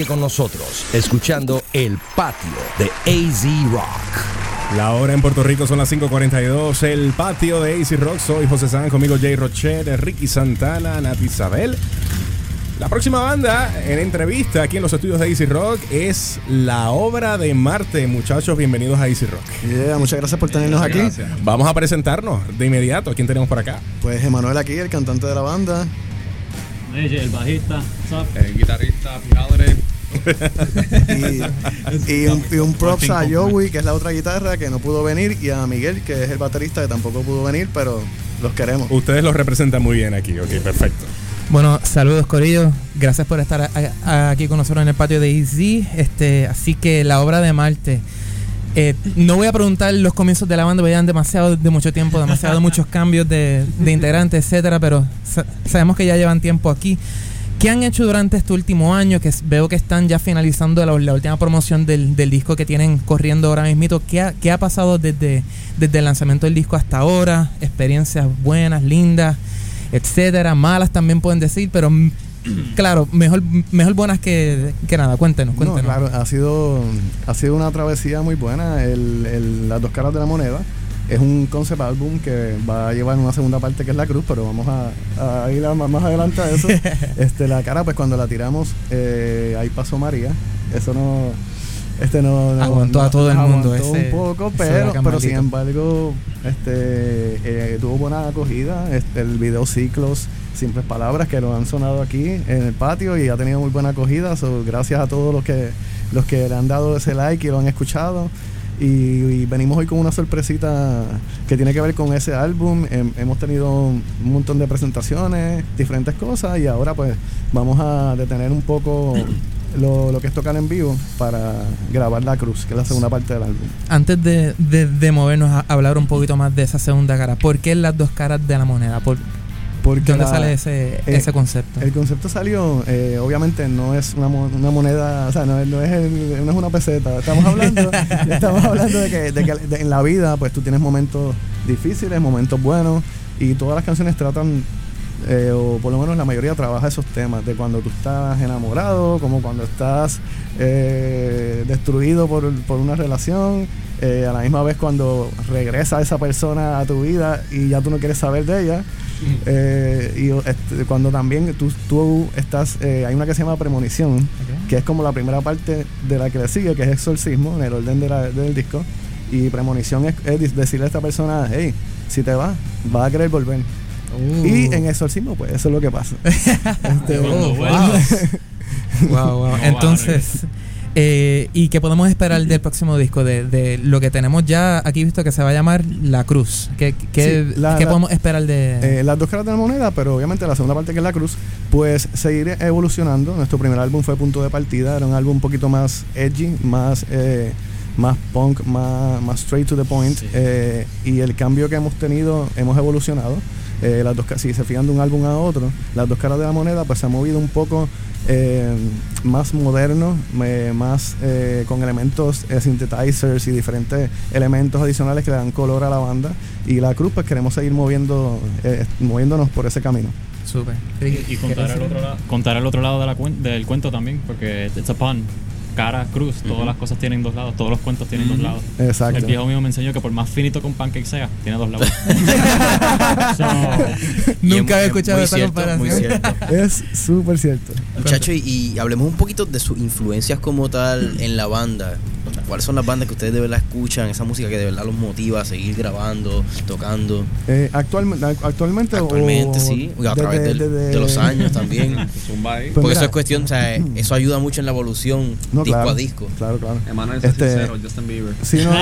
Sigue con nosotros, escuchando El Patio de AZ Rock. La hora en Puerto Rico son las 5:42. El patio de AC Rock. Soy José San, conmigo Jay Rochette, Ricky Santana, Nati Isabel. La próxima banda en entrevista aquí en los estudios de AC Rock es La Obra de Marte. Muchachos, bienvenidos a AC Rock. Yeah, muchas gracias por tenernos aquí. Vamos a presentarnos de inmediato. ¿A quién tenemos por acá? Pues Emanuel aquí, el cantante de la banda. el bajista, El guitarrista, padre. Y, y un, y un props a Joey, que es la otra guitarra, que no pudo venir, y a Miguel, que es el baterista, que tampoco pudo venir, pero los queremos. Ustedes los representan muy bien aquí. Ok, perfecto. Bueno, saludos Corillo, gracias por estar a- a- aquí con nosotros en el patio de Easy. Este, así que la obra de Marte. eh, no voy a preguntar los comienzos de la banda, porque ya han demasiado de mucho tiempo, demasiado muchos cambios de, de integrantes, etcétera, pero sa- sabemos que ya llevan tiempo aquí. ¿Qué han hecho durante este último año? Que veo que están ya finalizando la, la última promoción del, del disco que tienen corriendo ahora mismo. ¿Qué ha, qué ha pasado desde, desde el lanzamiento del disco hasta ahora? Experiencias buenas, lindas, etcétera, malas también pueden decir, pero claro, mejor, mejor buenas que, que nada. Cuéntenos, No, cuéntenos. claro, ha sido, ha sido una travesía muy buena. El, el- las dos caras de la moneda es un concept album que va a llevar una segunda parte que es la cruz, pero vamos a, a ir a- más adelante a eso. este, la cara, pues cuando la tiramos, eh, ahí pasó María. Eso no. Este no, no- Aguantó a todo el mundo aguantó ese- un poco, pero, sin embargo, este eh, tuvo buena acogida. Este, el video ciclos, simples palabras que lo han sonado aquí en el patio y ha tenido muy buena acogida. So, gracias a todos los que los que le han dado ese like y lo han escuchado. Y, venimos hoy con una sorpresita que tiene que ver con ese álbum. Hem- hemos tenido un montón de presentaciones, diferentes cosas y ahora pues vamos a detener un poco lo, que es tocar en vivo para grabar La Cruz, que es la segunda parte del álbum. Antes de, de- de movernos a hablar un poquito más de esa segunda cara, ¿por qué las dos caras de la moneda? ¿Por, Porque ¿Dónde la- sale ese, eh, ese concepto? El concepto salió, eh, obviamente no es una, una moneda, o sea, no es, no, es el- no es una peseta. Estamos hablando, estamos hablando de que, de que de- en la vida, pues tú tienes momentos difíciles, momentos buenos, y todas las canciones tratan, eh, o por lo menos la mayoría trabaja esos temas, de cuando tú estás enamorado, como cuando estás destruido por, por una relación, eh, a la misma vez cuando regresa esa persona a tu vida y ya tú no quieres saber de ella. Eh, y este, cuando también tú, tú estás, eh, hay una que se llama premonición, que es como la primera parte de la que le sigue, que es exorcismo, en el orden de la- del disco. Y premonición es, decirle a esta persona, hey, si te vas, vas a querer volver. Uh. Y en exorcismo, pues eso es lo que pasa. Este, Oh, wow. Wow, wow. Entonces, eh, ¿y qué podemos esperar del próximo disco? De, de lo que tenemos ya aquí visto que se va a llamar La Cruz. ¿Qué, qué, Sí, la- qué la- podemos esperar de...? Eh, las dos caras de la moneda, pero obviamente la segunda parte que es la cruz, pues seguir evolucionando. Nuestro primer álbum fue Punto de Partida, era un álbum un poquito más edgy, más, eh, más punk, más, más straight to the point. eh, y el cambio que hemos tenido, hemos evolucionado. Eh, las dos, si se fijan de un álbum a otro, las dos caras de la moneda, pues se ha movido un poco eh, más moderno, me- más eh, con elementos eh, synthesizers y diferentes elementos adicionales que le dan color a la banda. Y la cruz, pues queremos seguir moviendo, eh, moviéndonos por ese camino. Súper. Y contar el otro lado, contar el otro lado de la cuen- del cuento también, porque it's a pun. Cara, cruz, todas las cosas tienen dos lados, todos los cuentos tienen dos lados. Exacto. El viejo mío me enseñó que por más finito que un pancake sea, tiene dos lados. Nunca había es escuchado esa cierto, comparación. cierto. Es súper cierto. Muchachos, y, y hablemos un poquito de sus influencias como tal en la banda. ¿Cuáles son las bandas que ustedes de verdad escuchan? Esa música que de verdad los motiva a seguir grabando, tocando. Eh, actualmente, actualmente, o- Actualmente sí, a desde- través de los años también. Pues Porque mira, eso es cuestión, o sea, eso ayuda mucho en la evolución No, disco claro, a disco. Claro, claro. Emanuel Este, sincero, Justin Bieber. Sí, no.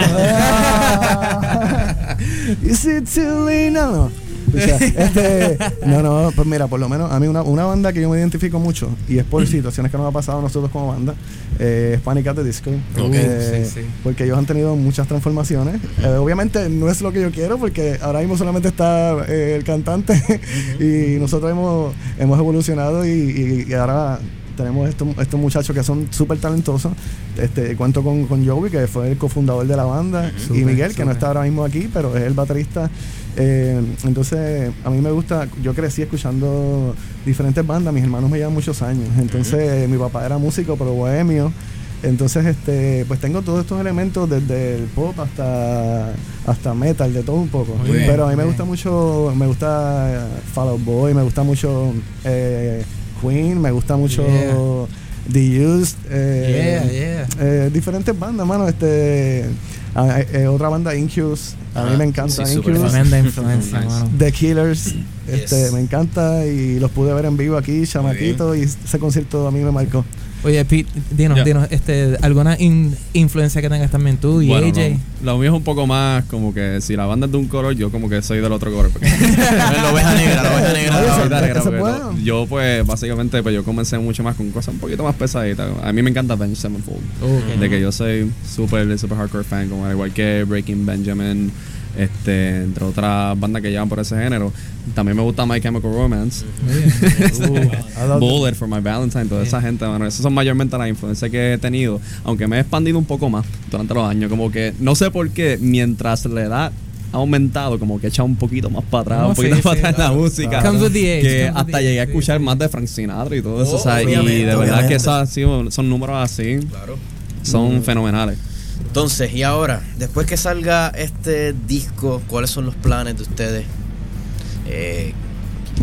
Is it too late? No, no. O sea, este, no, no, pues mira, por lo menos a mí una, una banda que yo me identifico mucho y es por situaciones que nos ha pasado a nosotros como banda, eh, es Panic at the Disco. Eh, sí, sí. Porque ellos han tenido muchas transformaciones. Eh, obviamente no es lo que yo quiero porque ahora mismo solamente está eh, el cantante y nosotros hemos, hemos evolucionado y, y- y ahora tenemos estos, estos muchachos que son súper talentosos. Este, cuento con, con Joey, que fue el cofundador de la banda, y Miguel, que no está ahora mismo aquí, pero es el baterista. Eh, entonces, a mí me gusta, yo crecí escuchando diferentes bandas, mis hermanos me llevan muchos años, entonces mi papá era músico, pero bohemio. Entonces, este, pues tengo todos estos elementos desde el pop hasta, hasta metal, de todo un poco. Bien, Pero a mí me gusta mucho, me gusta Fall Out Boy, me gusta mucho eh, Queen, me gusta mucho Yeah. The Used, eh, Yeah, yeah. eh, diferentes bandas, mano. Este, eh, otra banda Incubus, a mí Ah, me encanta sí, Incubus. Influencia, mano. The Killers, este, Yes. me encanta y los pude ver en vivo aquí, chamaquito, y ese concierto a mí me marcó. Oye, Pete, dinos, dinos, este, ¿alguna in- influencia que tengas también tú y Bueno, AJ? no, lo mío es un poco más como que si la banda es de un color, yo como que soy del otro color. la oveja negra, la oveja negra. Oye, La negra, no- Yo pues básicamente pues yo comencé mucho más con cosas un poquito más pesaditas. A mí me encanta Benj Sevenfold. Ok. De que yo soy súper super hardcore fan, como al igual que Breaking Benjamin, este, entre otras bandas que llevan por ese género. También me gusta My Chemical Romance. Love Bullet for My Valentine, toda esa gente, mano. Esas son mayormente las influencias que he tenido. Aunque me he expandido un poco más durante los años. Como que, no sé por qué, mientras la edad ha aumentado, como que he echado un poquito más para atrás, No, un poquito sí, más sí, para atrás en la claro, música. Comes with the age, que hasta the llegué a escuchar sí, más de Frank Sinatra y todo eso. Oh, o sea, y de verdad que así, son números así, Claro. son fenomenales. Entonces, y ahora, después que salga este disco, ¿cuáles son los planes de ustedes? Eh,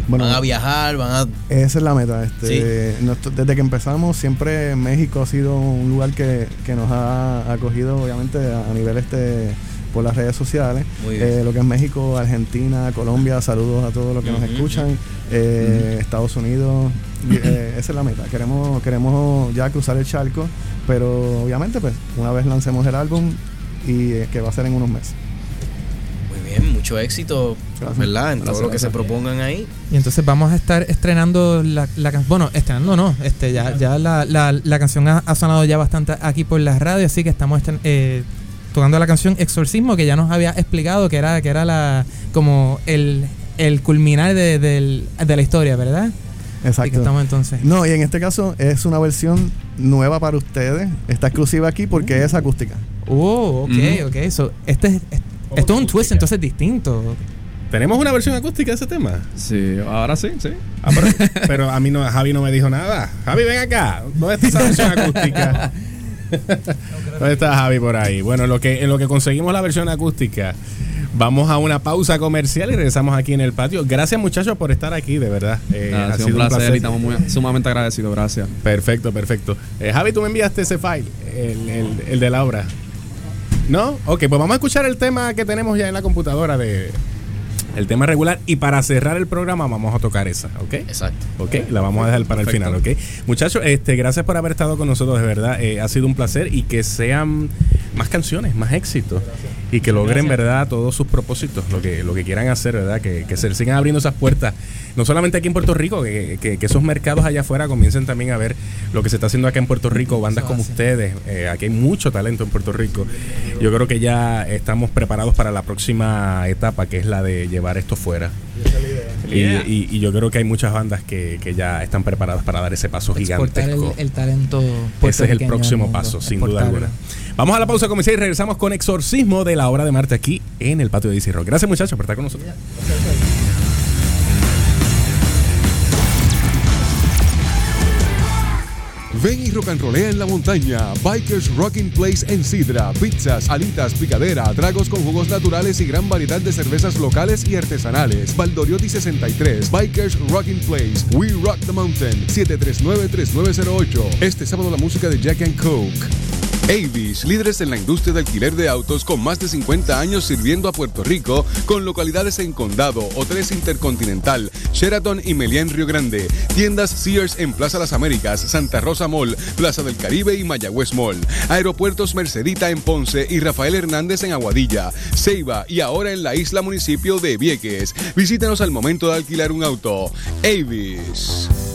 Bueno, ¿Van a viajar? ¿Van a...? Esa es la meta. Este, desde que empezamos, siempre México ha sido un lugar que, que nos ha acogido, obviamente, a, a nivel este por las redes sociales. Muy bien. Eh, lo que es México, Argentina, Colombia, saludos a todos los que nos escuchan. Eh, Estados Unidos, eh, esa es la meta. Queremos, queremos ya cruzar el charco, pero obviamente, pues, una vez lancemos el álbum y eh, que va a ser en unos meses. Muy bien, mucho éxito, Gracias. ¿verdad? En todo Gracias, lo que se propongan ahí. Y entonces vamos a estar estrenando la, la canción. Bueno, estrenando no. Este, ya ya la, la, la canción ha, ha sonado ya bastante aquí por la radio, así que estamos estren- eh, tocando la canción Exorcismo, que ya nos había explicado que era, que era la como el, el culminar de, del- de la historia, ¿verdad? Exacto. Que estamos entonces. No, y en este caso es una versión nueva para ustedes. Está exclusiva aquí porque es acústica. Oh, ok, ok. So, este, es- es- esto es un twist entonces distinto. ¿Tenemos una versión acústica de ese tema? Sí, ahora sí, sí. Ah, pero, pero a mí no, Javi no me dijo nada. Javi, ven acá. ¿Dónde está esa versión acústica? ¿Dónde está Javi por ahí? Bueno, en lo que, en lo que conseguimos la versión acústica, vamos a una pausa comercial y regresamos aquí en el patio. Gracias muchachos por estar aquí, de verdad. Eh, ha sido un placer, y estamos muy, sumamente agradecidos, gracias. Perfecto, perfecto. Eh, Javi, tú me enviaste ese file, el, el- el de la obra. ¿No? Ok, pues vamos a escuchar el tema que tenemos ya en la computadora de el tema regular y para cerrar el programa vamos a tocar esa, ¿ok? Exacto. Ok, la vamos a dejar para el final, ¿ok? Muchachos, este, gracias por haber estado con nosotros, de verdad. eh, ha sido un placer y que sean más canciones, más éxitos y que logren, Gracias. ¿verdad? Todos sus propósitos, lo que, lo que quieran hacer, ¿verdad? Que, que se sigan abriendo esas puertas, no solamente aquí en Puerto Rico, que, que- que esos mercados allá afuera comiencen también a ver lo que se está haciendo acá en Puerto Rico, bandas como ustedes. eh, aquí hay mucho talento en Puerto Rico. Yo creo que ya estamos preparados para la próxima etapa, que es la de llevar esto fuera. Y, y- y yo creo que hay muchas bandas que, que ya están preparadas para dar ese paso Exportar el, gigantesco. el talento Ese es el próximo paso, sin duda alguna. Vamos a la pausa comercial y regresamos con Exorcismo de la obra de Marte aquí en el patio de DC Rock. Gracias muchachos por estar con nosotros. Ven y rock and rollea en la montaña. Bikers Rocking Place en Sidra. Pizzas, alitas, picadera, tragos con jugos naturales y gran variedad de cervezas locales y artesanales. Valdoriotti 63. Bikers Rocking Place. We Rock the Mountain. 739-3908. Este sábado la música de Jack and Coke. Avis, líderes en la industria de alquiler de autos con más de 50 años sirviendo a Puerto Rico, con localidades en Condado, Hoteles Intercontinental, Sheraton y Meliá en Río Grande, tiendas Sears en Plaza Las Américas, Santa Rosa Mall, Plaza del Caribe y Mayagüez Mall, aeropuertos Mercedita en Ponce y Rafael Hernández en Aguadilla, Ceiba y ahora en la isla municipio de Vieques. Visítanos al momento de alquilar un auto. Avis.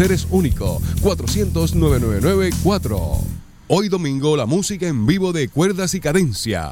es único. 400-999-4. Hoy domingo la música en vivo de cuerdas y cadencia.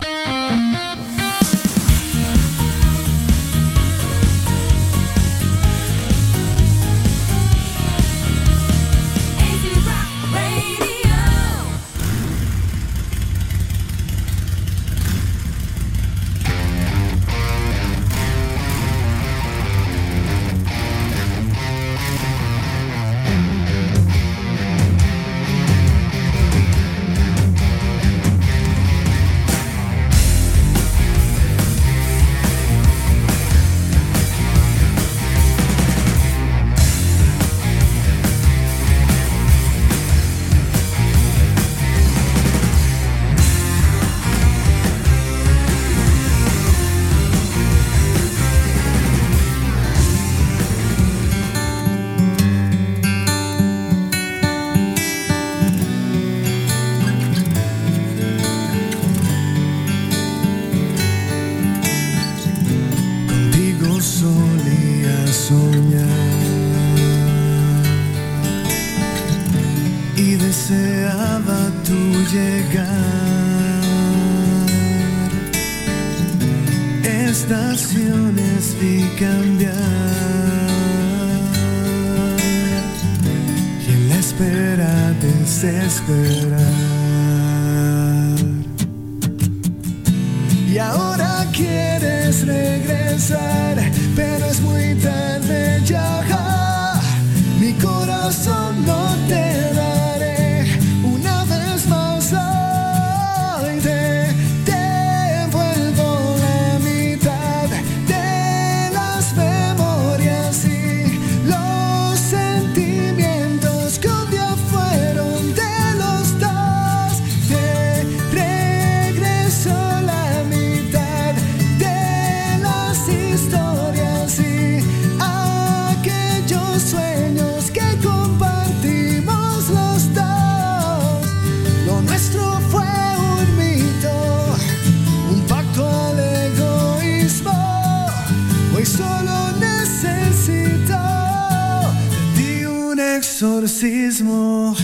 Exorcismo.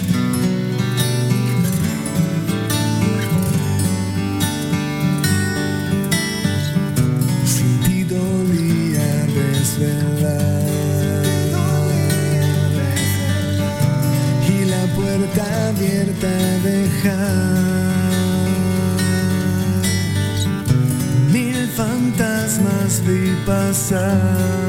Sin ti dolía desvelar. Y la puerta abierta dejar. Mil fantasmas vi pasar.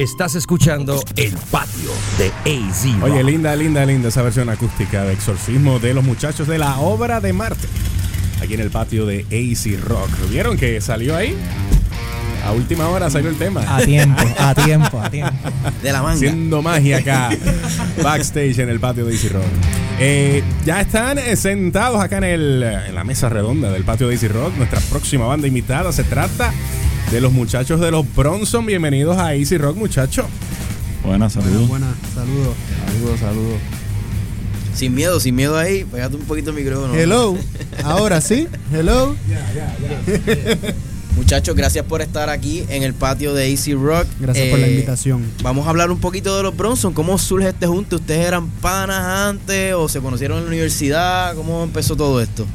Estás escuchando El Patio de AZ Rock. Oye, linda, linda, linda esa versión acústica de Exorcismo de los muchachos de la obra de Marte. Aquí en el patio de AC Rock. ¿Vieron que salió ahí? A última hora salió el tema. A tiempo, a tiempo, a tiempo. De la manga. Haciendo magia acá. backstage en el patio de AC Rock. Eh, ya están eh, sentados acá en, el, en la mesa redonda del patio de AC Rock. Nuestra próxima banda invitada se trata de los muchachos de los Bronson. Bienvenidos a AC Rock, muchachos. Buenas, saludos. Buenas, saludos, saludos, saludos. Sin miedo, sin miedo ahí. Pégate un poquito el micrófono. Hello, ahora sí, hello. Muchachos, gracias por estar aquí en el patio de AC Rock. Gracias por la Eh, invitación. Vamos a hablar un poquito de los Bronson. ¿Cómo surge este junte? ¿Ustedes eran panas antes o se conocieron en la universidad? ¿Cómo empezó todo esto?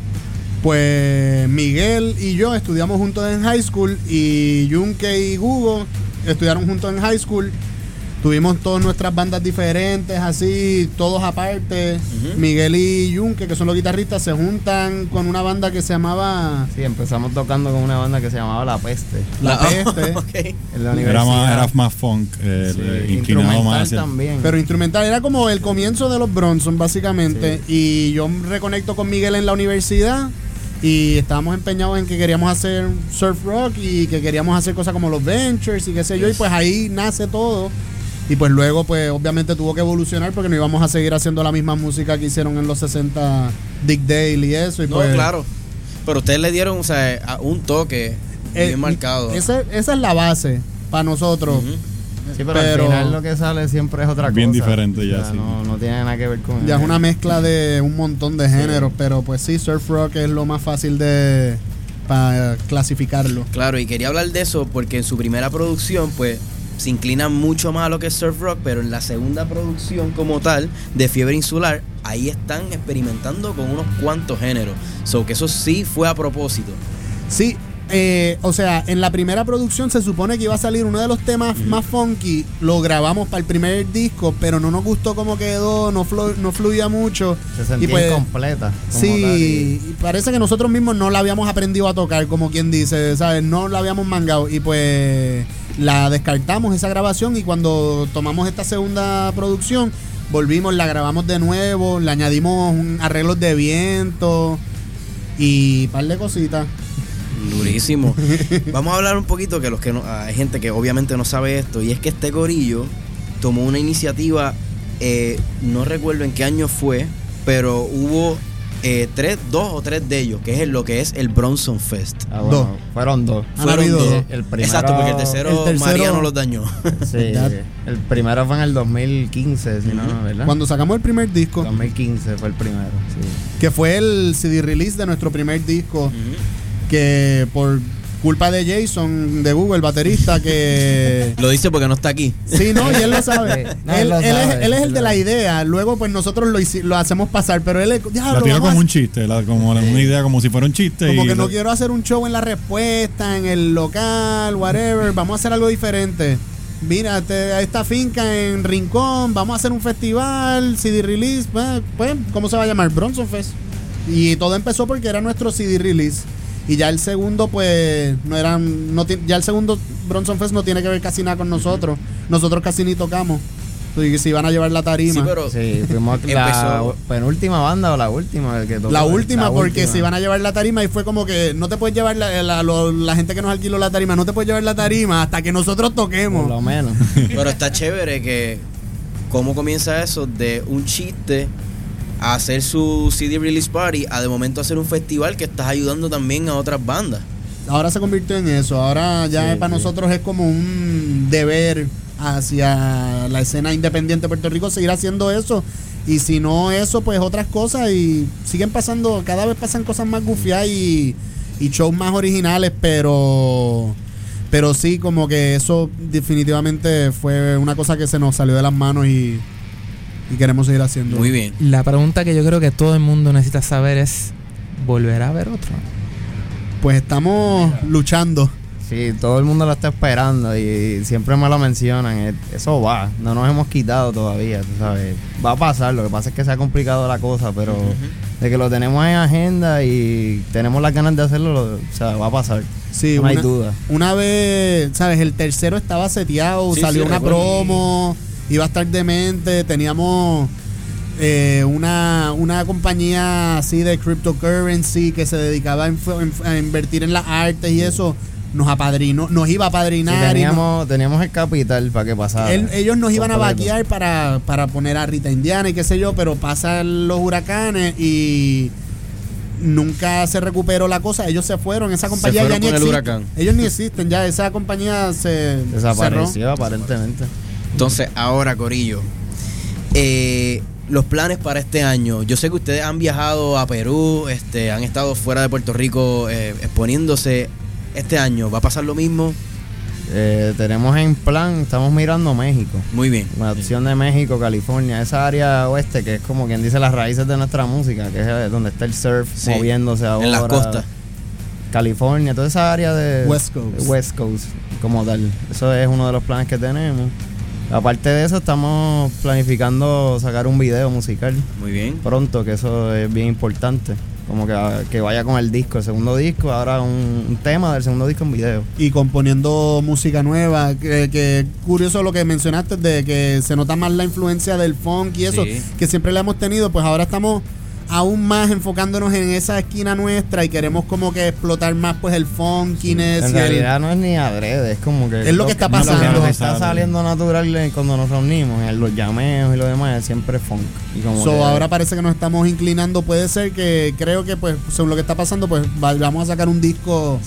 Pues Miguel y yo estudiamos juntos en high school y Yunque y Hugo estudiaron juntos en high school. Tuvimos todas nuestras bandas diferentes, así, todos aparte. Miguel y Yunque, que son los guitarristas, se juntan con una banda que se llamaba... Sí, empezamos tocando con una banda que se llamaba La Peste. La Peste. En la Era universidad. más, era más funk, eh, Sí, eh, inclinado más hacia también. Pero instrumental, era como el comienzo de los Bronson, básicamente. Y yo reconecto con Miguel en la universidad y estábamos empeñados en que queríamos hacer surf rock y que queríamos hacer cosas como los Ventures y qué sé yo. Y pues ahí nace todo. Y pues luego, pues obviamente tuvo que evolucionar porque no íbamos a seguir haciendo la misma música que hicieron en los 60 Dick Dale y eso. Y No, pues, claro. Pero ustedes le dieron o sea, a- un toque eh, bien marcado. Esa, esa es la base para nosotros. Sí, pero, al final lo que sale siempre es otra Bien cosa. diferente ya, O sea, sí. No, no tiene nada que ver con. Ya es una mezcla de un montón de géneros, pero pues sí, surf rock es lo más fácil de para clasificarlo. Claro, y quería hablar de eso porque en su primera producción, pues, se inclina mucho más a lo que es surf rock, pero en la segunda producción como tal, de Fiebre Insular, ahí están experimentando con unos cuantos géneros. So que eso sí fue a propósito. Sí, eh, o sea, en la primera producción se supone que iba a salir uno de los temas más funky. Lo grabamos para el primer disco, pero no nos gustó cómo quedó, no, flu- no fluía mucho. Se sentía Y pues, incompleta. Sí, y parece que nosotros mismos no la habíamos aprendido a tocar, como quien dice, ¿sabes? No la habíamos mangado. Y pues la descartamos esa grabación y cuando tomamos esta segunda producción, volvimos, la grabamos de nuevo, le añadimos un arreglos de viento y un par de cositas. Durísimo. Vamos a hablar un poquito que los que no, hay gente que obviamente no sabe esto y es que este gorillo tomó una iniciativa, eh, no recuerdo en qué año fue, pero hubo eh, tres, dos o tres de ellos, que es el- lo que es el Bronson Fest. Ah, bueno, fueron dos. Fueron dos. El primero, Exacto, porque el tercero, María no los dañó. Sí, el primero fue en el 2015, si no, ¿verdad? Cuando sacamos el primer disco, 2015 fue el primero, sí. que fue el CD release de nuestro primer disco, que por culpa de Jason de Google, el baterista, que... Lo dice porque no está aquí. Sí, no, y él lo sabe. No, él, él lo él es, sabe, él es el de la idea. Luego, pues nosotros lo, lo hacemos pasar, pero él es. La "Diablo, tiró vamos a como un chiste, la- como una idea como si fuera un chiste. Como y que no quiero hacer un show en la respuesta, en el local, whatever. Vamos a hacer algo diferente. Mira, te- esta finca en Rincón, vamos a hacer un festival, CD release. Pues, pues, ¿cómo se va a llamar? Bronson Fest. Y todo empezó porque era nuestro CD release. Y ya el segundo, pues, no eran. No ya el segundo Bronson Fest no tiene que ver casi nada con nosotros. Nosotros casi ni tocamos. Y se iban a llevar la tarima. Sí, pero Sí, fuimos la Empezó- penúltima banda o la última. el que tocó. La última, porque última. se iban a llevar la tarima y fue como que no te puedes llevar la, la- la gente que nos alquiló la tarima, no te puedes llevar la tarima hasta que nosotros toquemos. Por lo menos. Pero está chévere que cómo comienza eso de un chiste a hacer su CD release party a de momento hacer un festival que estás ayudando también a otras bandas. Ahora se convirtió en eso, ahora ya Sí, para sí. nosotros es como un deber hacia la escena independiente de Puerto Rico seguir haciendo eso. Y si no eso, pues otras cosas y siguen pasando, cada vez pasan cosas más gufiadas y, y shows más originales, pero pero sí, como que eso definitivamente fue una cosa que se nos salió de las manos y, y queremos seguir haciendo. Muy bien. La pregunta que yo creo que todo el mundo necesita saber es: ¿volverá a haber otro? Pues estamos luchando. Sí, todo el mundo lo está esperando y siempre me lo mencionan. Eso va, no nos hemos quitado todavía, tú sabes. Va a pasar, lo que pasa es que se ha complicado la cosa, pero de que lo tenemos en agenda y tenemos las ganas de hacerlo, lo- o sea, va a pasar. Sí, no hay duda. Una vez, ¿sabes? El tercero estaba seteado, Sí, salió sí, una recuerdo. promo, iba a estar demente, teníamos eh, una, una compañía así de cryptocurrency que se dedicaba a, invertir en las artes y eso, nos apadrinó, nos iba a Sí, padrinar. y nos- teníamos, teníamos el capital para que pasara. él- ellos nos iban a vaquear para, para poner a Rita Indiana y qué sé yo, pero pasan los huracanes y nunca se recuperó la cosa. Ellos se fueron, esa compañía fueron ya ni existe. Ellos ni existen, ya esa compañía se Desapareció cerró. aparentemente. Entonces, ahora, Corillo, eh, los planes para este año. Yo sé que ustedes han viajado a Perú, este, han estado fuera de Puerto Rico eh, exponiéndose. Este año, ¿va a pasar lo mismo? Eh, tenemos en plan, estamos mirando México. Muy bien. La opción de México, California, esa área oeste que es como quien dice las raíces de nuestra música, que es donde está el surf Sí, moviéndose ahora. en las costas. California, toda esa área de West Coast. West Coast como tal. Eso es uno de los planes que tenemos. Aparte de eso, estamos planificando sacar un video musical Muy bien. pronto, que eso es bien importante. Como que, que vaya con el disco, el segundo disco, ahora un, un tema del segundo disco en video. Y componiendo música nueva. Que, que curioso lo que mencionaste de que se nota más la influencia del funk y eso, Sí. que siempre la hemos tenido. Pues ahora estamos aún más enfocándonos en esa esquina nuestra y queremos como que explotar más pues el funkiness. En y el- realidad no es ni adrede, es como que. Es lo que está Lo que pasando. nos está saliendo natural cuando nos reunimos, en los llameos y lo demás, es siempre funk. Y como So, que- ahora parece que nos estamos inclinando. Puede ser que creo que, pues, según lo que está pasando, pues va- vamos a sacar un disco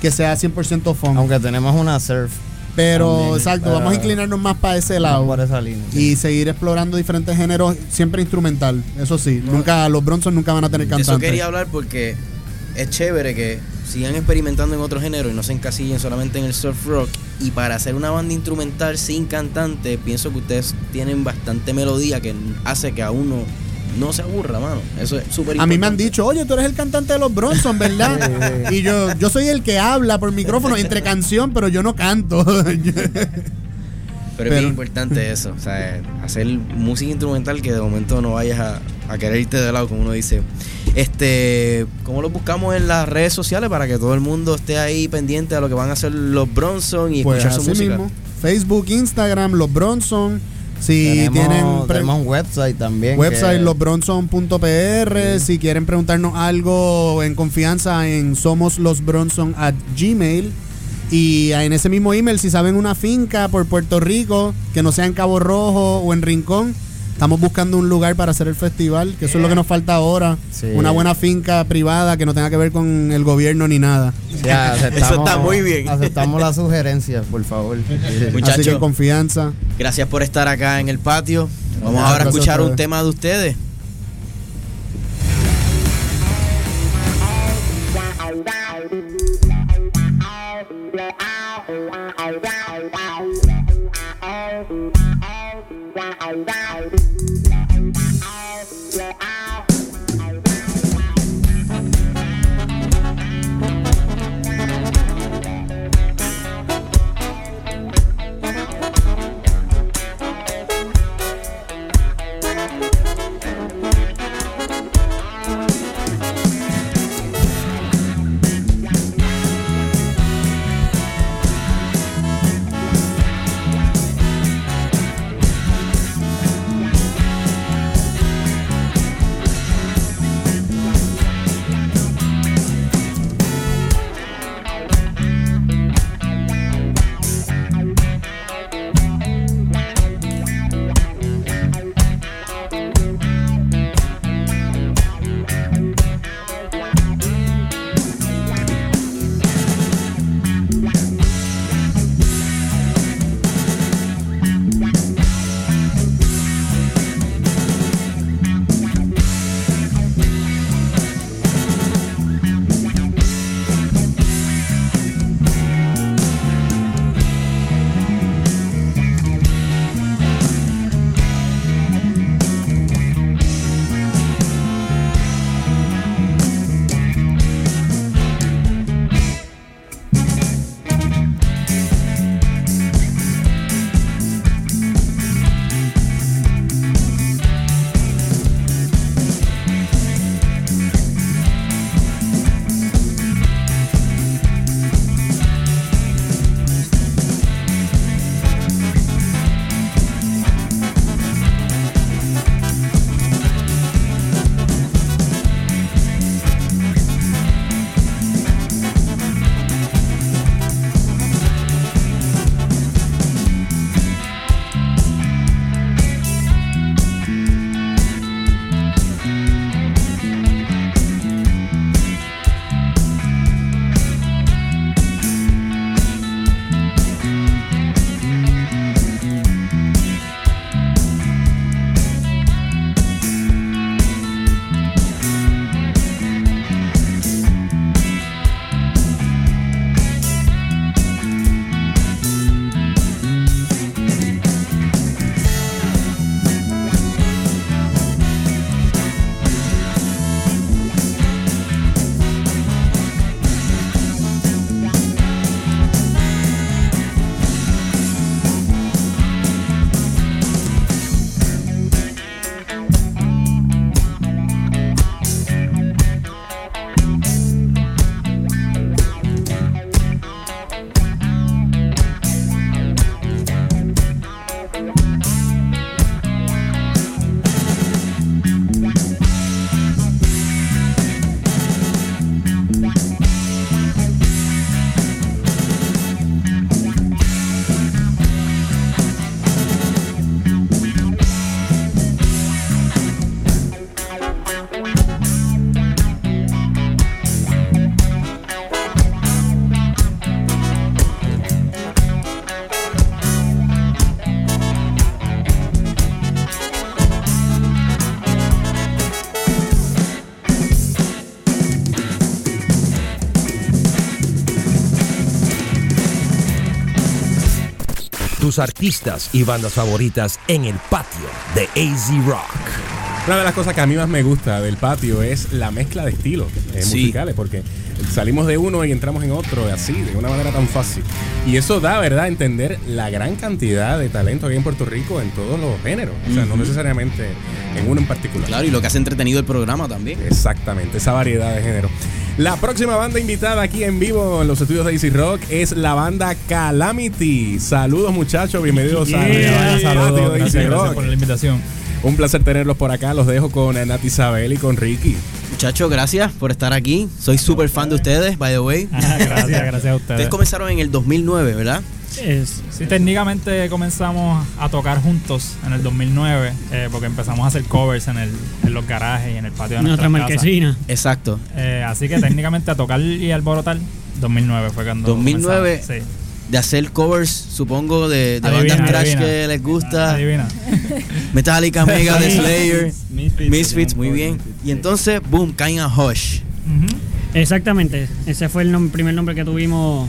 que sea 100% funk. Aunque tenemos una surf. Pero, también, exacto, pero- vamos a inclinarnos más para ese lado. por esa línea. Y seguir explorando diferentes géneros, siempre instrumental. Eso sí, nunca los Bronson nunca van a tener De eso cantantes. quería hablar porque es chévere que sigan experimentando en otro género y no se encasillen solamente en el surf rock. Y para hacer una banda instrumental sin cantante, pienso que ustedes tienen bastante melodía que hace que a uno no se aburra, mano. Eso es súper A mí me han importante. dicho, oye, tú eres el cantante de los Bronson, ¿verdad? y yo, yo soy el que habla por micrófono entre canción, pero yo no canto. Pero, es bien importante eso, o sea, hacer música instrumental que de momento no vayas a, a querer irte de lado, como uno dice. Este, ¿cómo lo buscamos en las redes sociales para que todo el mundo esté ahí pendiente a lo que van a hacer los Bronson y pues escuchar su música? mismo. Facebook, Instagram, los Bronson. Si tenemos, tienen tenemos un website también. website que- losbronson.pr, si quieren preguntarnos algo en confianza en somos los Bronson at gmail y en ese mismo email si saben una finca por Puerto Rico que no sea en Cabo Rojo o en Rincón estamos buscando un lugar para hacer el festival que eso es lo que nos falta ahora Sí. una buena finca privada que no tenga que ver con el gobierno ni nada aceptamos- Eso está muy bien. Aceptamos las sugerencias, por favor. Muchachos. así que confianza Gracias por estar acá en el patio. Vamos ahora a escuchar un tema de ustedes. Tus artistas y bandas favoritas en el patio de AZ Rock. Una de las cosas que a mí más me gusta del patio es la mezcla de estilos eh, Sí. musicales, porque salimos de uno y entramos en otro, así, de una manera tan fácil. Y eso da, ¿verdad?, a entender la gran cantidad de talento que hay en Puerto Rico en todos los géneros. O sea, no necesariamente en uno en particular. Claro, y lo que hace entretenido el programa también. Exactamente, esa variedad de género. La próxima banda invitada aquí en vivo en los estudios de Easy Rock es la banda Calamity. Saludos muchachos, bienvenidos a Yeah. al Saludos, de gracias, Easy gracias Rock. por la invitación. Un placer tenerlos por acá. Los dejo con Nati Isabel y con Ricky. Muchachos, gracias por estar aquí. Soy súper fan de ustedes, by the way. Ah, gracias, gracias a ustedes. Ustedes comenzaron en el 2009, ¿verdad? Es- sí, técnicamente comenzamos a tocar juntos en el 2009, eh, porque empezamos a hacer covers en, el, en los garajes y en el patio de Nuestra marquesina. Exacto. así que técnicamente a tocar y alborotar, 2009 fue cuando 2009 comenzamos, sí. de hacer covers, supongo, de, de Adivina, bandas trash que les gusta. Adivina. Metallica, Mega, The. Slayer, Misfits. Misfits, muy bien. Y entonces, boom, caen a Hush. Exactamente. Ese fue el nom- primer nombre que tuvimos.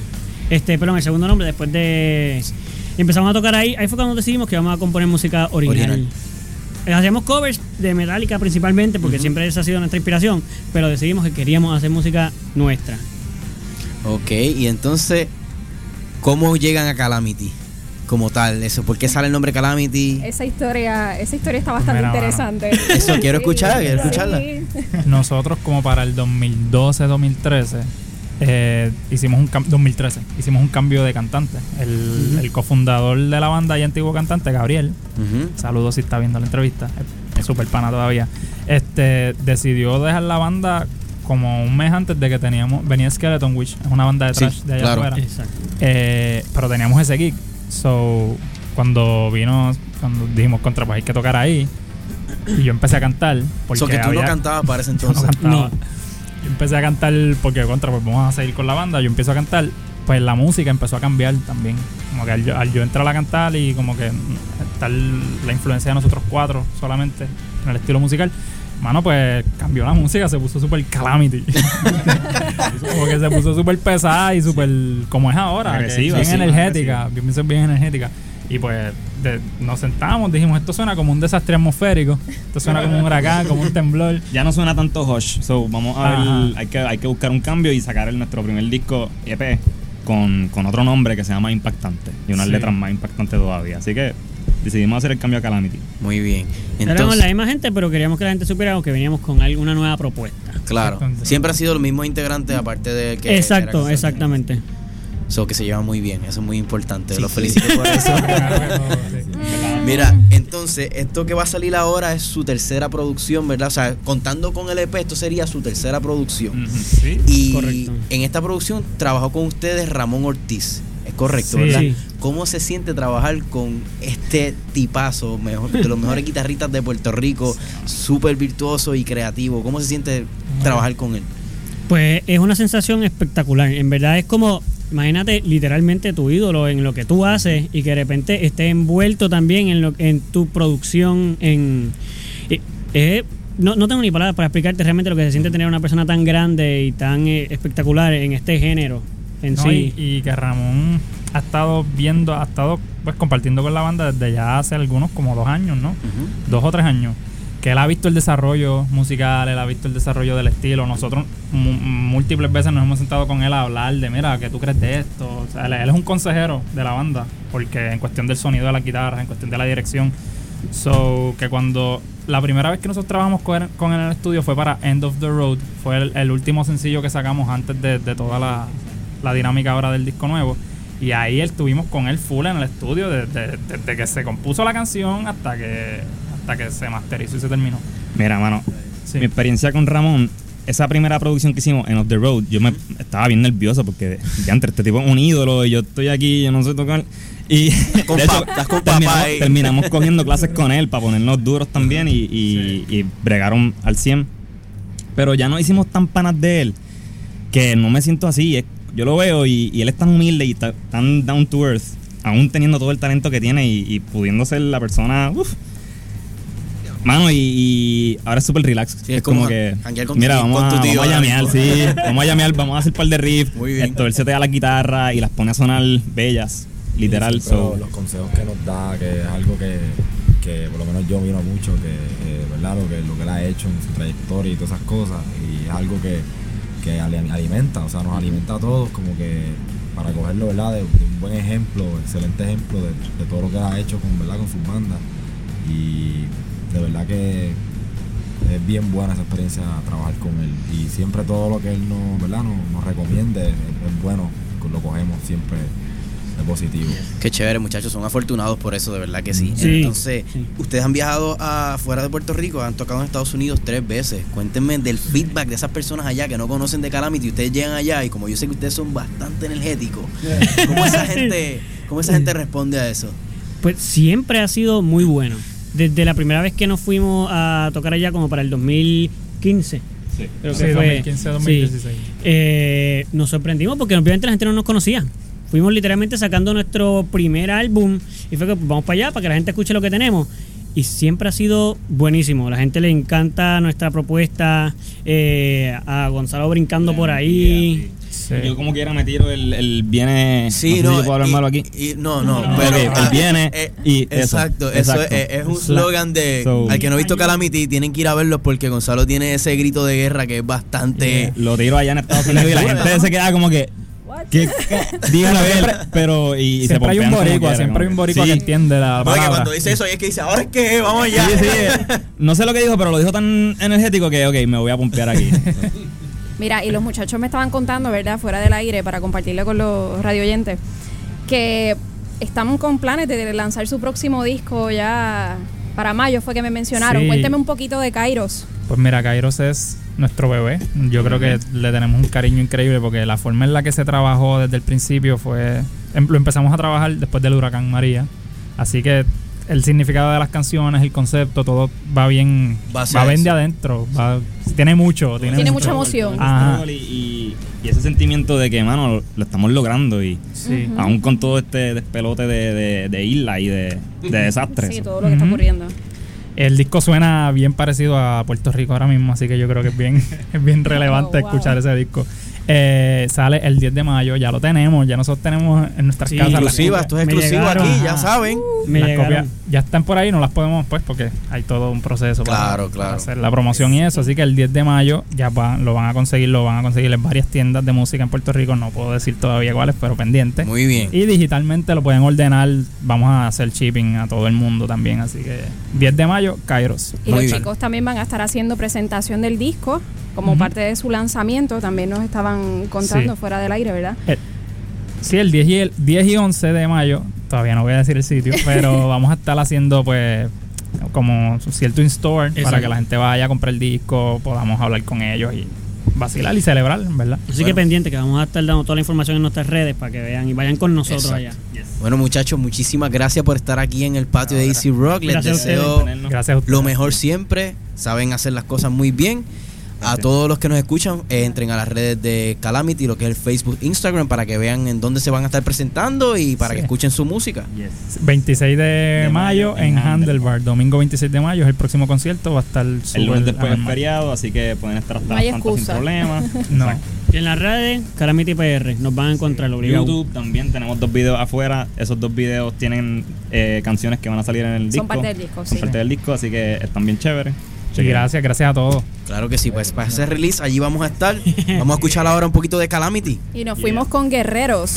Este, perdón, el segundo nombre después de. Empezamos a tocar ahí. Ahí fue cuando decidimos que íbamos a componer música original. Original. Eh, Hacíamos covers de Metallica principalmente, porque siempre esa ha sido nuestra inspiración. Pero decidimos que queríamos hacer música nuestra. Ok, y entonces, ¿cómo llegan a Calamity? Como tal, eso, ¿por qué sale el nombre Calamity? Esa historia, esa historia está bastante Mira, interesante. Eso, quiero escuchar, quiero Sí. escucharla. Nosotros como para el 2012-2013 eh, hicimos un cam- 2013 hicimos un cambio de cantante. El, cofundador de la banda y antiguo cantante Gabriel, saludos si está viendo la entrevista, es- súper pana todavía. Este decidió dejar la banda como un mes antes de que teníamos venía Skeleton Witch, es una banda de Sí, trash de allá claro. afuera. Eh, pero teníamos ese gig. So, cuando vino, cuando dijimos contra, pues hay que tocar ahí. Y yo empecé a cantar. Porque So que tú no había- cantabas para ese no entonces. cantaba. Yo empecé a cantar porque contra, pues vamos a seguir con la banda. Yo empiezo a cantar, pues la música empezó a cambiar también. Como que al yo, al yo entrar a cantar y como que estar la influencia de nosotros cuatro solamente en el estilo musical. Mano, pues cambió la música, se puso súper calamity. como que se puso súper pesada y súper como es ahora, Agresiva, bien sí, energética, bien, bien energética. Y pues de- nos sentamos, dijimos, esto suena como un desastre atmosférico, esto suena como un huracán, como un temblor. Ya no suena tanto Hush, so vamos a ver, hay que, hay que buscar un cambio y sacar el, nuestro primer disco EP con, con otro nombre que se llama Impactante y unas Sí. letras más impactantes todavía. Así que decidimos hacer el cambio a Calamity. Muy bien. Éramos Entonces, la misma gente, pero queríamos que la gente supiera que veníamos con alguna nueva propuesta. claro, siempre han sido los mismos integrantes, aparte de que. Exacto, exactamente. So que se llevan muy bien, eso es muy importante. Los sí. felicito por eso. Mira, entonces, esto que va a salir ahora es su tercera producción, ¿verdad? O sea, contando con el EP, esto sería su tercera producción. Sí, y correcto. en esta producción trabajó con ustedes Ramón Ortiz. Es correcto, Sí. ¿verdad? Sí. ¿Cómo se siente trabajar con este tipazo, mejor, de los mejores guitarristas de Puerto Rico, súper virtuoso y creativo? ¿Cómo se siente trabajar con él? Pues es una sensación espectacular. En verdad es como, imagínate literalmente tu ídolo en lo que tú haces y que de repente esté envuelto también en, lo, en tu producción. En, es- no, no tengo ni palabras para explicarte realmente lo que se siente tener una persona tan grande y tan eh, espectacular en este género en No, sí. y, y que Ramón ha estado viendo, ha estado pues compartiendo con la banda desde ya hace algunos como dos años, ¿no? Dos o tres años. Que él ha visto el desarrollo musical, él ha visto el desarrollo del estilo. Nosotros múltiples veces nos hemos sentado con él a hablar de, mira, ¿qué tú crees de esto? O sea, él, él es un consejero de la banda, porque en cuestión del sonido de la guitarra, en cuestión de la dirección. So, que cuando la primera vez que nosotros trabajamos con él, con él en el estudio fue para End of the Road, fue el, el último sencillo que sacamos antes de, de toda la, la dinámica ahora del disco nuevo. Y ahí estuvimos con él full en el estudio desde, desde que se compuso la canción hasta que hasta que se masterizó y se terminó. Mira, mano, mi experiencia con Ramón, esa primera producción que hicimos en Off the Road, yo me estaba bien nervioso porque ya entre este tipo es un ídolo y yo estoy aquí, yo no sé tocar. Y Con de con terminamos, terminamos cogiendo clases con él para ponernos duros también y, y- y bregaron al 100. Pero ya no hicimos tan panas de él que no me siento así. es- yo lo veo y, y él es tan humilde y ta- tan down to earth, aún teniendo todo el talento que tiene y, y pudiendo ser la persona. uf, Mano, y, y ahora es súper relax. Sí, es es como, como que. con Mira, vamos, con a, tu tío vamos a llamear, sí. Vamos a llamear, vamos a hacer un par de riffs. Muy bien. Esto, él se te da la guitarra y las pone a sonar bellas, literal. Sí, pero so. los consejos que nos da, que es algo que, que por lo menos yo miro mucho, que eh, verdad lo que, lo que él ha hecho en su trayectoria y todas esas cosas. Y es algo que, que alimenta, o sea, nos alimenta a todos como que para cogerlo, ¿verdad? De, de un buen ejemplo, excelente ejemplo de, de todo lo que él ha hecho con, ¿verdad? con sus bandas. Y de verdad que es bien buena esa experiencia trabajar con él. Y siempre todo lo que él nos, ¿verdad? nos, nos recomiende es, es bueno, lo cogemos siempre de positivo. Qué chévere, muchachos, son afortunados por eso, de verdad que sí. Sí, Entonces, ustedes han viajado afuera de Puerto Rico, han tocado en Estados Unidos tres veces. Cuéntenme del feedback de esas personas allá que no conocen de Calamity. Ustedes llegan allá y como yo sé que ustedes son bastante energéticos, ¿cómo esa gente, cómo esa gente responde a eso? Pues siempre ha sido muy bueno. Desde la primera vez que nos fuimos a tocar allá, como para el 2015. Creo que Sí, fue. 2015, 2016. Sí. Eh, nos sorprendimos porque obviamente la gente no nos conocía. Fuimos literalmente sacando nuestro primer álbum y fue que pues, vamos para allá para que la gente escuche lo que tenemos. Y siempre ha sido buenísimo. La gente le encanta nuestra propuesta. eh, a Gonzalo brincando por ahí. Yo como quiera me tiro el, el viene. Sí, no, sé no, si yo puedo hablar y- malo aquí. y- no, no, pero él ah, viene eh, y eso, exacto, eso exacto. es, es un slogan de So- al que no ha visto Calamity tienen que ir a verlo porque Gonzalo tiene ese grito de guerra que es bastante Lo tiro allá en Estados Unidos y la gente se queda como que. ¿Qué? Díganlo pero. Y, y se Siempre hay un boricua, siempre hay un que- boricua que entiende la Porque palabra. cuando dice eso es que dice, ahora es que vamos allá. Sí, sí. No sé lo que dijo, pero lo dijo tan energético que, ok, me voy a pompear aquí. Mira, y los muchachos me estaban contando, ¿verdad? Fuera del aire, para compartirle con los radio oyentes, que están con planes de lanzar su próximo disco ya para mayo, fue que me mencionaron. Sí. Cuénteme un poquito de Kairos. Pues mira, Kairos es nuestro bebé. Yo creo que le tenemos un cariño increíble porque la forma en la que se trabajó desde el principio fue... em- Lo empezamos a trabajar después del huracán María. Así que el significado de las canciones, el concepto, todo va bien, va bien de adentro. va- tiene mucho. Tiene, Tiene mucha emoción. Ajá. Y, y- y ese sentimiento de que, mano, lo, estamos logrando y Sí. Aún con todo este despelote de, de, de isla y de, de desastres. Sí, todo lo que está ocurriendo. El disco suena bien parecido a Puerto Rico ahora mismo, así que yo creo que es bien, es bien relevante Oh, wow. escuchar ese disco. Eh, sale el 10 de mayo, ya lo tenemos, ya nosotros tenemos en nuestras Sí, casas. las exclusiva, copias. esto es exclusivo aquí, ya saben. Las Me copias ya están por ahí, no las podemos pues porque hay todo un proceso para- Claro, para, claro. hacer la promoción y eso, así que el 10 de mayo ya van- lo van a conseguir, lo van a conseguir en varias tiendas de música en Puerto Rico, no puedo decir todavía cuáles, pero pendiente. Muy bien. Y digitalmente lo pueden ordenar, vamos a hacer shipping a todo el mundo también, así que 10 de mayo, Kairos. Y los chicos también van a estar haciendo presentación del disco como parte de su lanzamiento. También nos estaban contando Sí. fuera del aire, ¿verdad? Eh, Sí, el 10 y, el 10 y 11 de mayo, todavía no voy a decir el sitio, pero vamos a estar haciendo pues como cierto in-store para que la gente vaya a comprar el disco, podamos hablar con ellos y vacilar y celebrar, ¿verdad? Así que pendiente que vamos a estar dando toda la información en nuestras redes para que vean y vayan con nosotros Exacto. allá. Bueno, muchachos, muchísimas gracias por estar aquí en el patio de Easy Rock. Les Gracias deseo a lo mejor siempre. Saben hacer las cosas muy bien. A todos los que nos escuchan, eh, entren a las redes de Calamity, lo que es el Facebook, Instagram, para que vean en dónde se van a estar presentando y para Sí. que escuchen su música. 26 de, mayo en Handlebar, domingo 26 de mayo es el próximo concierto, va a estar El lunes después es armado. feriado, así que pueden estar hasta No hay las tantas sin problemas. No. Y en las redes, Calamity PR, nos van a encontrar obligado. YouTube también tenemos dos videos afuera. Esos dos videos tienen eh, canciones que van a salir en el Son disco. parte del disco, Son sí. parte del disco, así que están bien chéveres. Sí, gracias, gracias a todos. Claro que sí, pues para ese release allí vamos a estar. Vamos a escuchar ahora un poquito de Calamity. Y nos fuimos con Guerreros.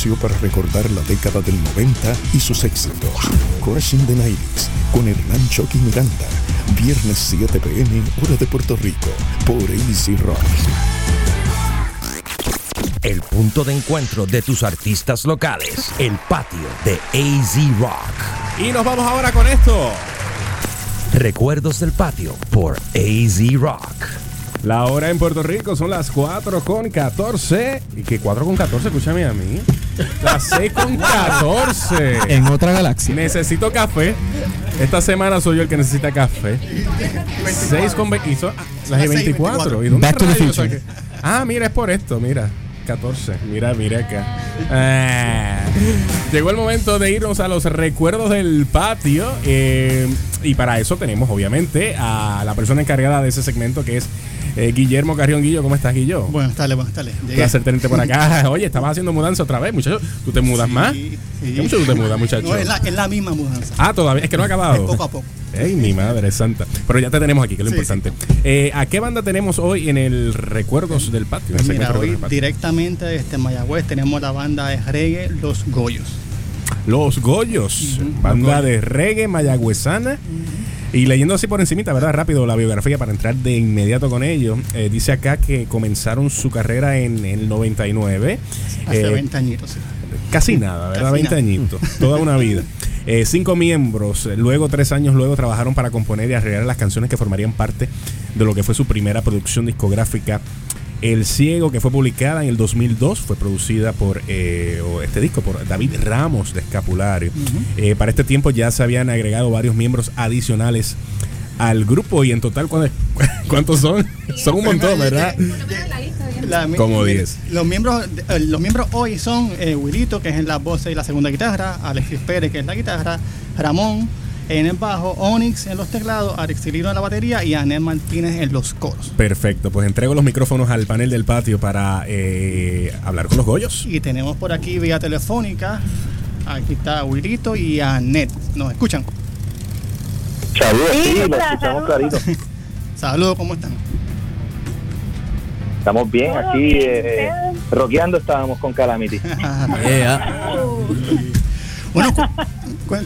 Espacio para recordar la década del 90 y sus éxitos. Crushing the 90s con Hernán Chucky Miranda. Viernes 7 pm, hora de Puerto Rico, por AC Rock. El punto de encuentro de tus artistas locales. El patio de AZ Rock. Y nos vamos ahora con esto. Recuerdos del patio por AZ Rock. La hora en Puerto Rico son las 4 con 14. ¿Y qué 4 con 14? Escúchame a mí. Las 6 con 14. En otra galaxia. Necesito café. Esta semana soy yo el que necesita café. 6 con 20. y son- ah, Las 24. ¿Y dónde Back to the future. saqué? Ah, mira, es por esto, mira. 14. Mira, mira acá. Ah. Llegó el momento de irnos a los recuerdos del patio. eh, y para eso tenemos, obviamente, a la persona encargada de ese segmento que es eh, Guillermo Carrión Guillo. ¿Cómo estás, Guillo? Buenas tardes, buenas tardes. Un placer tenerte por acá. Oye, estabas haciendo mudanza otra vez, muchacho. ¿Tú te mudas más? sí. ¿Qué mucho tú te mudas, muchacho? No, es la, es la misma mudanza. Ah, todavía, es que no ha acabado. Es poco a poco. Ey, mi madre santa. Pero ya te tenemos aquí, que es lo Sí, importante. Eh, ¿A qué banda tenemos hoy en el Recuerdos del Patio? En mira, hoy Recuerdos del Patio? directamente desde Mayagüez tenemos la banda de reggae Los Goyos. Los Goyos, banda de reggae mayagüezana. Y leyendo así por encimita, ¿verdad? Rápido la biografía para entrar de inmediato con ellos. eh, dice acá que comenzaron su carrera en el 99. Hace Eh, 20 añitos. Casi nada, ¿verdad? Casi 20 nada. añitos, toda una vida. Eh, cinco miembros, luego tres años luego trabajaron para componer y arreglar las canciones que formarían parte de lo que fue su primera producción discográfica. El Ciego, que fue publicada en el 2002, fue producida por eh, este disco por David Ramos de Escapulario. Eh, para este tiempo ya se habían agregado varios miembros adicionales al grupo y en total, ¿cuántos, son? Son un montón, ¿verdad? La Como mi- 10. Los miembros, eh, los miembros hoy son eh, Wilito, que es en la voz y la segunda guitarra, Alexis Pérez, que es la guitarra, Ramón en el bajo, Onyx en los teclados, Alex Cirilo en la batería y Anel Martínez en los coros. Perfecto, pues entrego los micrófonos al panel del patio para eh, hablar con los Goyos. Y tenemos por aquí vía telefónica, aquí está Wilito y Anet. ¿Nos escuchan? Saludos, Sí, sí, lo hola, escuchamos clarito. Saludos, ¿cómo están? Estamos bien, aquí eh, rockeando estábamos con Calamity. Bueno, cu- cu-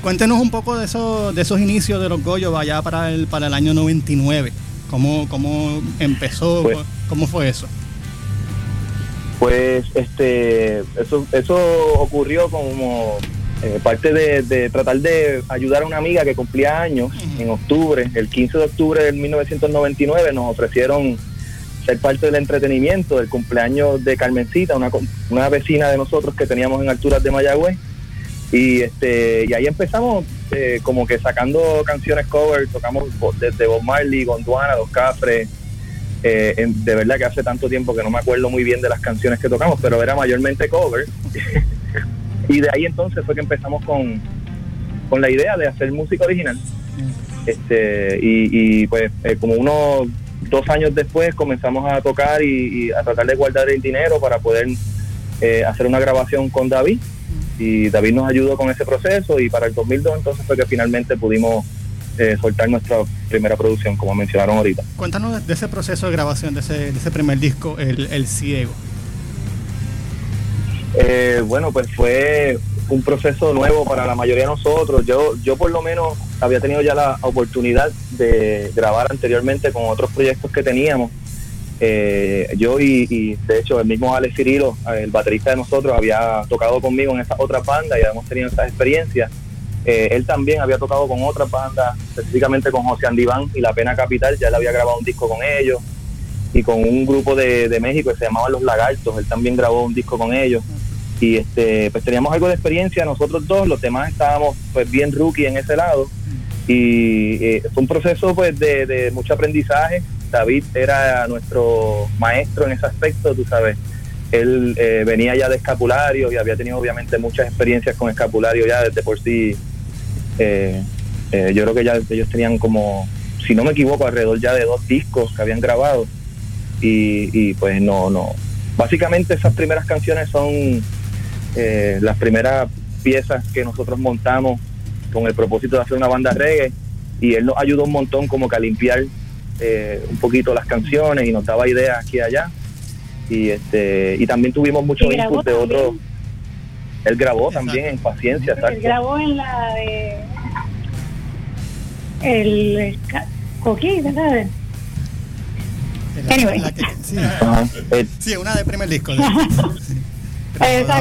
cuéntenos un poco de esos, de esos inicios de los Goyos allá para el, para el año 99. ¿Cómo, cómo empezó? Pues- ¿Cómo fue eso? Pues este eso eso ocurrió como eh, parte de, de tratar de ayudar a una amiga que cumplía años en octubre, el 15 de octubre del 1999, nos ofrecieron ser parte del entretenimiento del cumpleaños de Carmencita, una, una vecina de nosotros que teníamos en alturas de Mayagüez. Y este y ahí empezamos eh, como que sacando canciones cover, tocamos desde Bob Marley, Gondwana, Los Cafres. eh, de verdad que hace tanto tiempo que no me acuerdo muy bien de las canciones que tocamos, pero era mayormente cover. y de ahí entonces fue que empezamos con, con la idea de hacer música original. Este, y, y, pues eh, como unos dos años después comenzamos a tocar y, y a tratar de guardar el dinero para poder eh, hacer una grabación con David y David nos ayudó con ese proceso y para el 2002 entonces fue que finalmente pudimos eh, soltar nuestra primera producción como mencionaron ahorita. Cuéntanos de ese proceso de grabación, de ese, de ese primer disco, El, El Ciego. Eh, bueno, pues fue un proceso nuevo para la mayoría de nosotros. Yo, yo por lo menos había tenido ya la oportunidad de grabar anteriormente con otros proyectos que teníamos. Eh, yo y, y, de hecho el mismo Alex Cirilo, el baterista de nosotros, había tocado conmigo en esas otras bandas y habíamos tenido esas experiencias. Eh, él también había tocado con otras bandas, específicamente con José Andiván y La Pena Capital, ya él había grabado un disco con ellos y con un grupo de, México que se llamaban Los Lagartos, él también grabó un disco con ellos y este pues teníamos algo de experiencia nosotros dos, los demás estábamos pues bien rookie en ese lado y eh, fue un proceso pues de, de mucho aprendizaje, David era nuestro maestro en ese aspecto, tú sabes, él eh, venía ya de escapulario y había tenido obviamente muchas experiencias con escapulario ya desde por sí, eh, eh, yo creo que ya ellos tenían como, si no me equivoco, alrededor ya de dos discos que habían grabado. Y, y pues no, no, básicamente esas primeras canciones son eh, las primeras piezas que nosotros montamos con el propósito de hacer una banda reggae. Y él nos ayudó un montón como que a limpiar eh, un poquito las canciones y nos daba ideas aquí y allá y este y también tuvimos mucho input de otros él grabó también en paciencia Él exacto grabó en la de. El. el Coquí, ¿verdad? Anyway. Ajá. Eh, Sí, una de primer disco.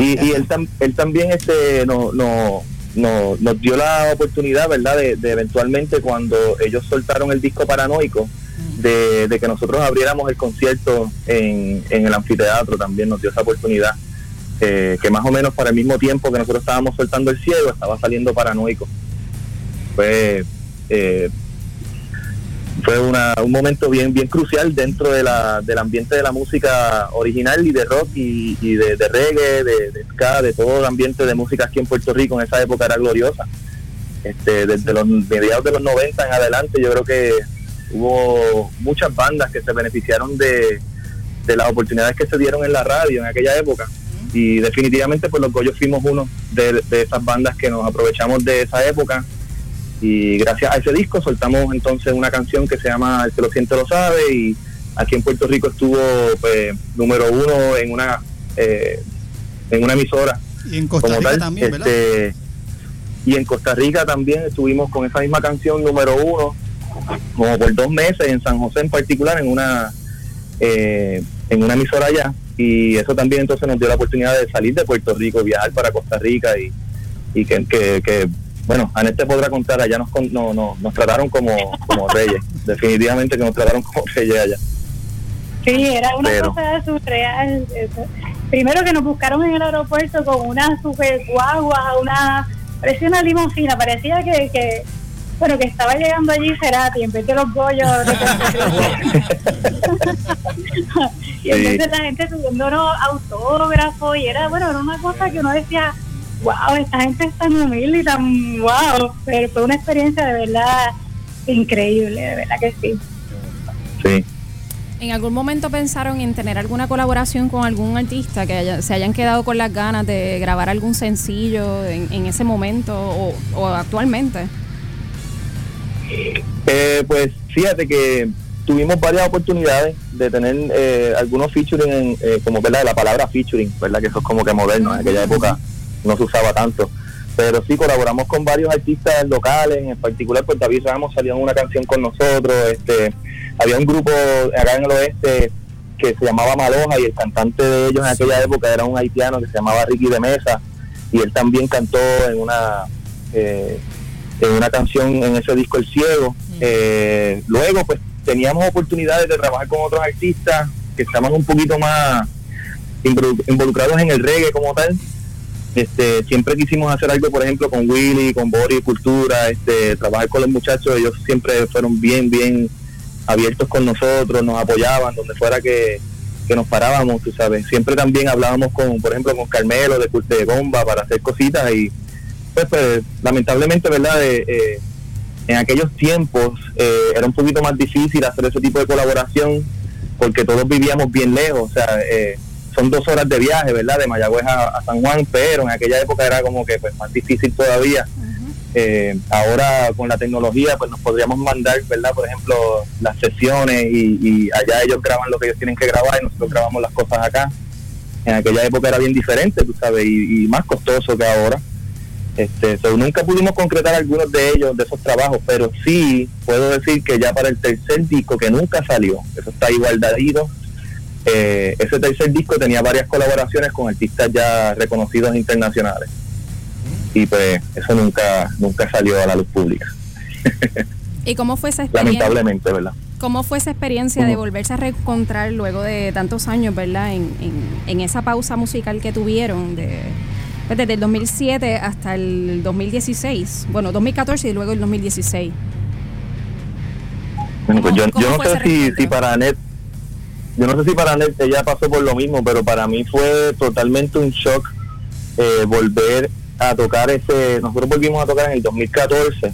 Y, y él, tam- él también este no, no, no- nos dio la oportunidad verdad de, de eventualmente cuando ellos soltaron el disco paranoico de, que nosotros abriéramos el concierto en, en el anfiteatro también nos dio esa oportunidad eh, que más o menos para el mismo tiempo que nosotros estábamos soltando el ciego estaba saliendo paranoico fue eh, fue una, un momento bien bien crucial dentro de la, del ambiente de la música original y de rock y, y de, de reggae, de, de ska, de todo el ambiente de música aquí en Puerto Rico en esa época era gloriosa. Este, desde los mediados de los 90 en adelante yo creo que hubo muchas bandas que se beneficiaron de, de las oportunidades que se dieron en la radio en aquella época. Y definitivamente pues los Goyos fuimos uno de, de esas bandas que nos aprovechamos de esa época. Y gracias a ese disco soltamos entonces una canción que se llama El que lo siente lo sabe. Y aquí en Puerto Rico estuvo pues, número uno en una eh, en una emisora. Y en Costa como Rica tal, también, ¿verdad? este, y en Costa Rica también estuvimos con esa misma canción número uno como por dos meses en San José en particular en una eh, en una emisora allá. Y eso también entonces nos dio la oportunidad de salir de Puerto Rico viajar para Costa Rica y, y que, que, que, bueno Anel te podrá contar allá nos no, no, nos trataron como, como reyes. Definitivamente que nos trataron como reyes allá. Sí, era una Pero- cosa surreal. Primero que nos buscaron en el aeropuerto con una super guagua, una parecía una limusina, parecía que, que bueno que estaba llegando allí Cerati en vez de los bollos de y entonces la gente subiéndonos autógrafos y era bueno era una cosa que uno decía wow esta gente es tan humilde y tan wow pero fue una experiencia de verdad increíble de verdad que sí. Sí. ¿En algún momento pensaron en tener alguna colaboración con algún artista que haya- se hayan quedado con las ganas de grabar algún sencillo en, en ese momento o, o actualmente? Eh, pues fíjate que tuvimos varias oportunidades de tener eh, algunos featuring, en, eh, como verdad la palabra featuring, verdad que eso es como que moderno, en aquella época no se usaba tanto. Pero sí colaboramos con varios artistas locales, en particular pues David Ramos salió en una canción con nosotros, este había un grupo acá en el oeste que se llamaba Maloja y el cantante de ellos en aquella época era un haitiano que se llamaba Ricky de Mesa y él también cantó en una eh, una canción en ese disco El Ciego. Eh, luego, pues teníamos oportunidades de trabajar con otros artistas que estaban un poquito más involu- involucrados en el reggae como tal. Este, siempre quisimos hacer algo, por ejemplo, con Willy, con Boris Cultura, este, trabajar con los muchachos, ellos siempre fueron bien, bien abiertos con nosotros, nos apoyaban donde fuera que, que nos parábamos, tú sabes. Siempre también hablábamos con, por ejemplo, con Carmelo de de Gomba para hacer cositas y pues, pues, lamentablemente, ¿verdad? Eh, eh, en aquellos tiempos eh, era un poquito más difícil hacer ese tipo de colaboración porque todos vivíamos bien lejos, o sea, eh, son dos horas de viaje, ¿verdad? De Mayagüez a, a San Juan, pero en aquella época era como que pues, más difícil todavía. Eh, ahora con la tecnología pues nos podríamos mandar, ¿verdad? Por ejemplo, las sesiones y, y allá ellos graban lo que ellos tienen que grabar y nosotros grabamos las cosas acá. En aquella época era bien diferente, tú sabes, y, y más costoso que ahora. Este, so, nunca pudimos concretar algunos de ellos, de esos trabajos, pero sí puedo decir que ya para el tercer disco, que nunca salió, eso está ahí guardadito, eh, ese tercer disco tenía varias colaboraciones con artistas ya reconocidos internacionales. Y pues eso nunca nunca salió a la luz pública, ¿Y cómo fue esa experiencia? lamentablemente, ¿verdad? ¿Cómo fue esa experiencia de volverse a reencontrar luego de tantos años, verdad? En, en, en esa pausa musical que tuvieron de, desde el 2007 hasta el 2016. Bueno, 2014 y luego el 2016. Bueno, pues yo, ¿Cómo yo no sé si, para Net, yo no sé si para Net ella pasó por lo mismo, pero para mí fue totalmente un shock eh, volver a tocar ese. Nosotros volvimos a tocar en el 2014,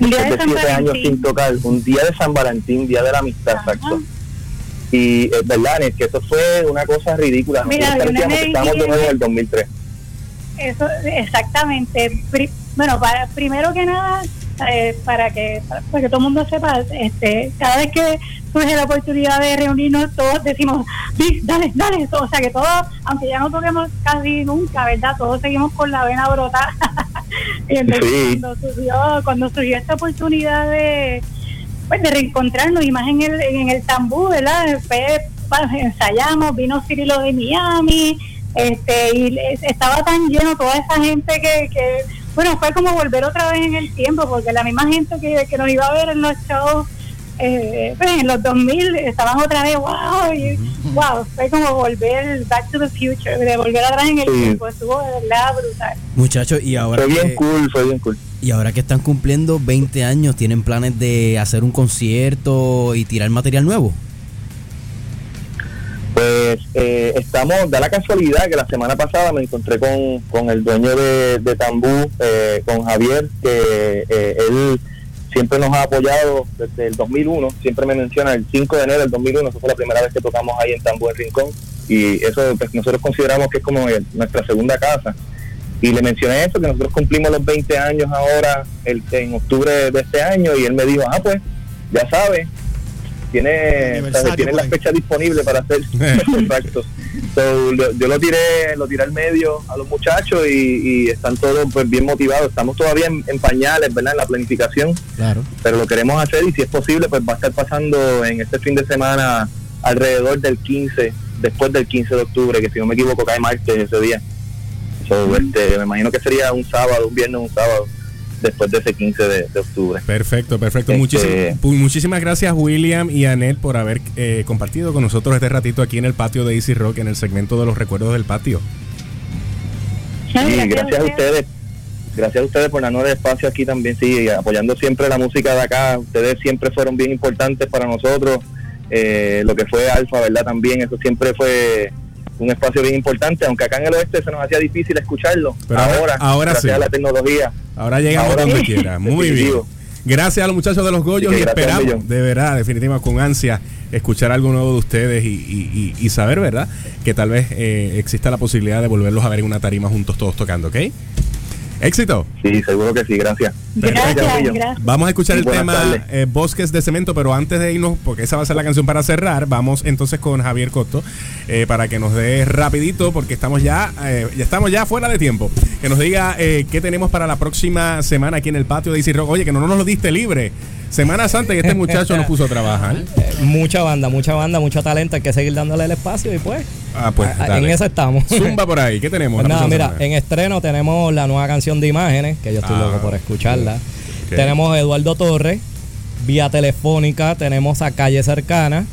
Un día después de siete años Valentín. sin tocar, un día de San Valentín, día de la amistad, exacto. Y es verdad, Net, que eso fue una cosa ridícula. Mira, Nosotros estábamos de nuevo en el 2003. Eso, exactamente. Pri- bueno, para, primero que nada, eh, para que para, para que todo el mundo sepa, este, cada vez que surge la oportunidad de reunirnos, todos decimos, sí, dale, dale. O sea que todos, aunque ya no toquemos casi nunca, ¿verdad? Todos seguimos con la vena brotada. y entonces Sí. cuando surgió, cuando surgió esta oportunidad de pues de reencontrarnos y más en el, en el tambú, ¿verdad? Pa- ensayamos, vino Cirilo de Miami, este, y estaba tan lleno toda esa gente que, que, bueno, fue como volver otra vez en el tiempo, porque la misma gente que, que nos iba a ver en los shows, eh, pues en los 2000 estaban otra vez, wow, y, wow, fue como volver back to the future, de volver atrás en el Sí. tiempo, estuvo de verdad brutal. Muchachos, y ahora Fue bien que- cool, fue bien cool. Y ahora que están cumpliendo 20 años, ¿tienen planes de hacer un concierto y tirar material nuevo? Pues eh, estamos, da la casualidad que la semana pasada me encontré con, con el dueño de, Tambú, eh, con Javier, que eh, él siempre nos ha apoyado desde el 2001, siempre me menciona el 5 de enero del 2001, esa fue la primera vez que tocamos ahí en Tambú en Rincón, y eso pues, nosotros consideramos que es como nuestra segunda casa. Y le mencioné eso, que nosotros cumplimos los 20 años ahora, el, en octubre de este año, y él me dijo, ah, pues, ya sabes, tiene, tiene la fecha disponible para hacer exacto. So, lo- yo lo tiré lo tiré al medio a los muchachos y, y están todos pues bien motivados. Estamos todavía en, en pañales verdad en la planificación. Claro. pero lo queremos hacer y si es posible pues va a estar pasando en este fin de semana alrededor del 15 después del 15 de octubre que si no me equivoco cae martes ese día. So, este, me imagino que sería un sábado un viernes un sábado después de ese 15 de, de octubre Perfecto, perfecto. Este- Muchísimas, gracias William y Anet por haber eh, compartido con nosotros este ratito aquí en el patio de Easy Rock en el segmento de los recuerdos del patio. Sí, gracias a ustedes. Gracias a ustedes por darnos el espacio aquí también, sí, apoyando siempre la música de acá. Ustedes siempre fueron bien importantes para nosotros. Eh, lo que fue Alfa, ¿verdad? También, eso siempre fue un espacio bien importante, aunque acá en el oeste se nos hacía difícil escucharlo. Pero ahora- ahora, gracias sí. a la tecnología. Ahora llegamos Ahora donde sí, quiera. Muy bien. Gracias a los muchachos de los Goyos y esperamos, de verdad, definitivamente con ansia, escuchar algo nuevo de ustedes y, y- y- y saber, ¿verdad? Que tal vez eh, exista la posibilidad de volverlos a ver en una tarima juntos todos tocando, ¿ok? Éxito. Sí, seguro que sí, gracias. Gracias, gracias. Vamos a escuchar el tema eh, Bosques de Cemento, pero antes de irnos, porque esa va a ser la canción para cerrar, vamos entonces con Javier Costo eh, para que nos dé rapidito, porque estamos ya, eh, ya estamos ya fuera de tiempo. Que nos diga eh, qué tenemos para la próxima semana aquí en el patio de Easy Rock. Oye, que no nos lo diste libre. Semana Santa y este muchacho nos puso a trabajar. Mucha banda, mucha banda, mucho talento. Hay que seguir dándole el espacio y pues Ah, pues Ah, dale. en esa estamos. Zumba por ahí, ¿qué tenemos? Pues nada, mira, semana? en estreno tenemos la nueva canción de Imágenes, que yo estoy Ah, loco por escucharla. Tenemos a Eduardo Torres, vía telefónica, tenemos a Calle Cercana.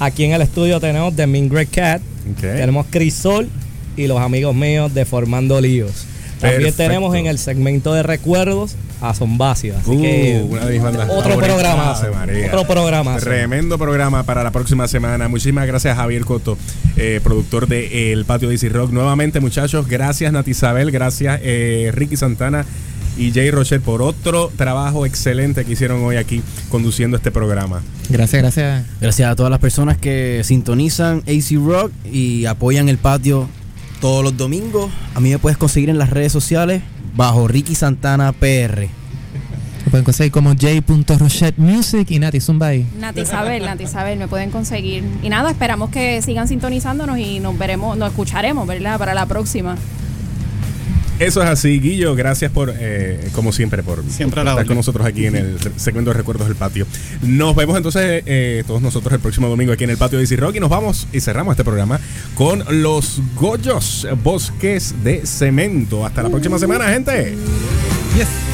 Aquí en el estudio tenemos The Mean Great Cat, tenemos Crisol y los amigos míos de Formando Líos. También Perfecto. tenemos en el segmento de recuerdos a Zombacio. Así Uh, que una de mis bandas otro programa. Otro programa. Tremendo programa para la próxima semana. Muchísimas gracias, Javier Coto, eh, productor de El Patio de Easy Rock. Nuevamente, muchachos, gracias, Nati Isabel, gracias, eh, Ricky Santana y Jay Rochelle, por otro trabajo excelente que hicieron hoy aquí conduciendo este programa. Gracias, gracias. Gracias a todas las personas que sintonizan AC Rock y apoyan el patio todos los domingos. A mí me puedes conseguir en las redes sociales bajo Ricky Santana PR. Lo pueden conseguir como J.Rochette Music y Nati Zumbay. Nati Isabel, Nati Isabel, me pueden conseguir. Y nada, esperamos que sigan sintonizándonos y nos veremos, nos escucharemos, ¿verdad? Para la próxima. Eso es así, Guillo. Gracias por, eh, como siempre, por Siempre estar con nosotros aquí en el segmento de Recuerdos del Patio. Nos vemos entonces eh, todos nosotros el próximo domingo aquí en el Patio de Easy Rock y nos vamos y cerramos este programa con los Goyos Bosques de Cemento. Hasta la próxima semana, gente. Yes.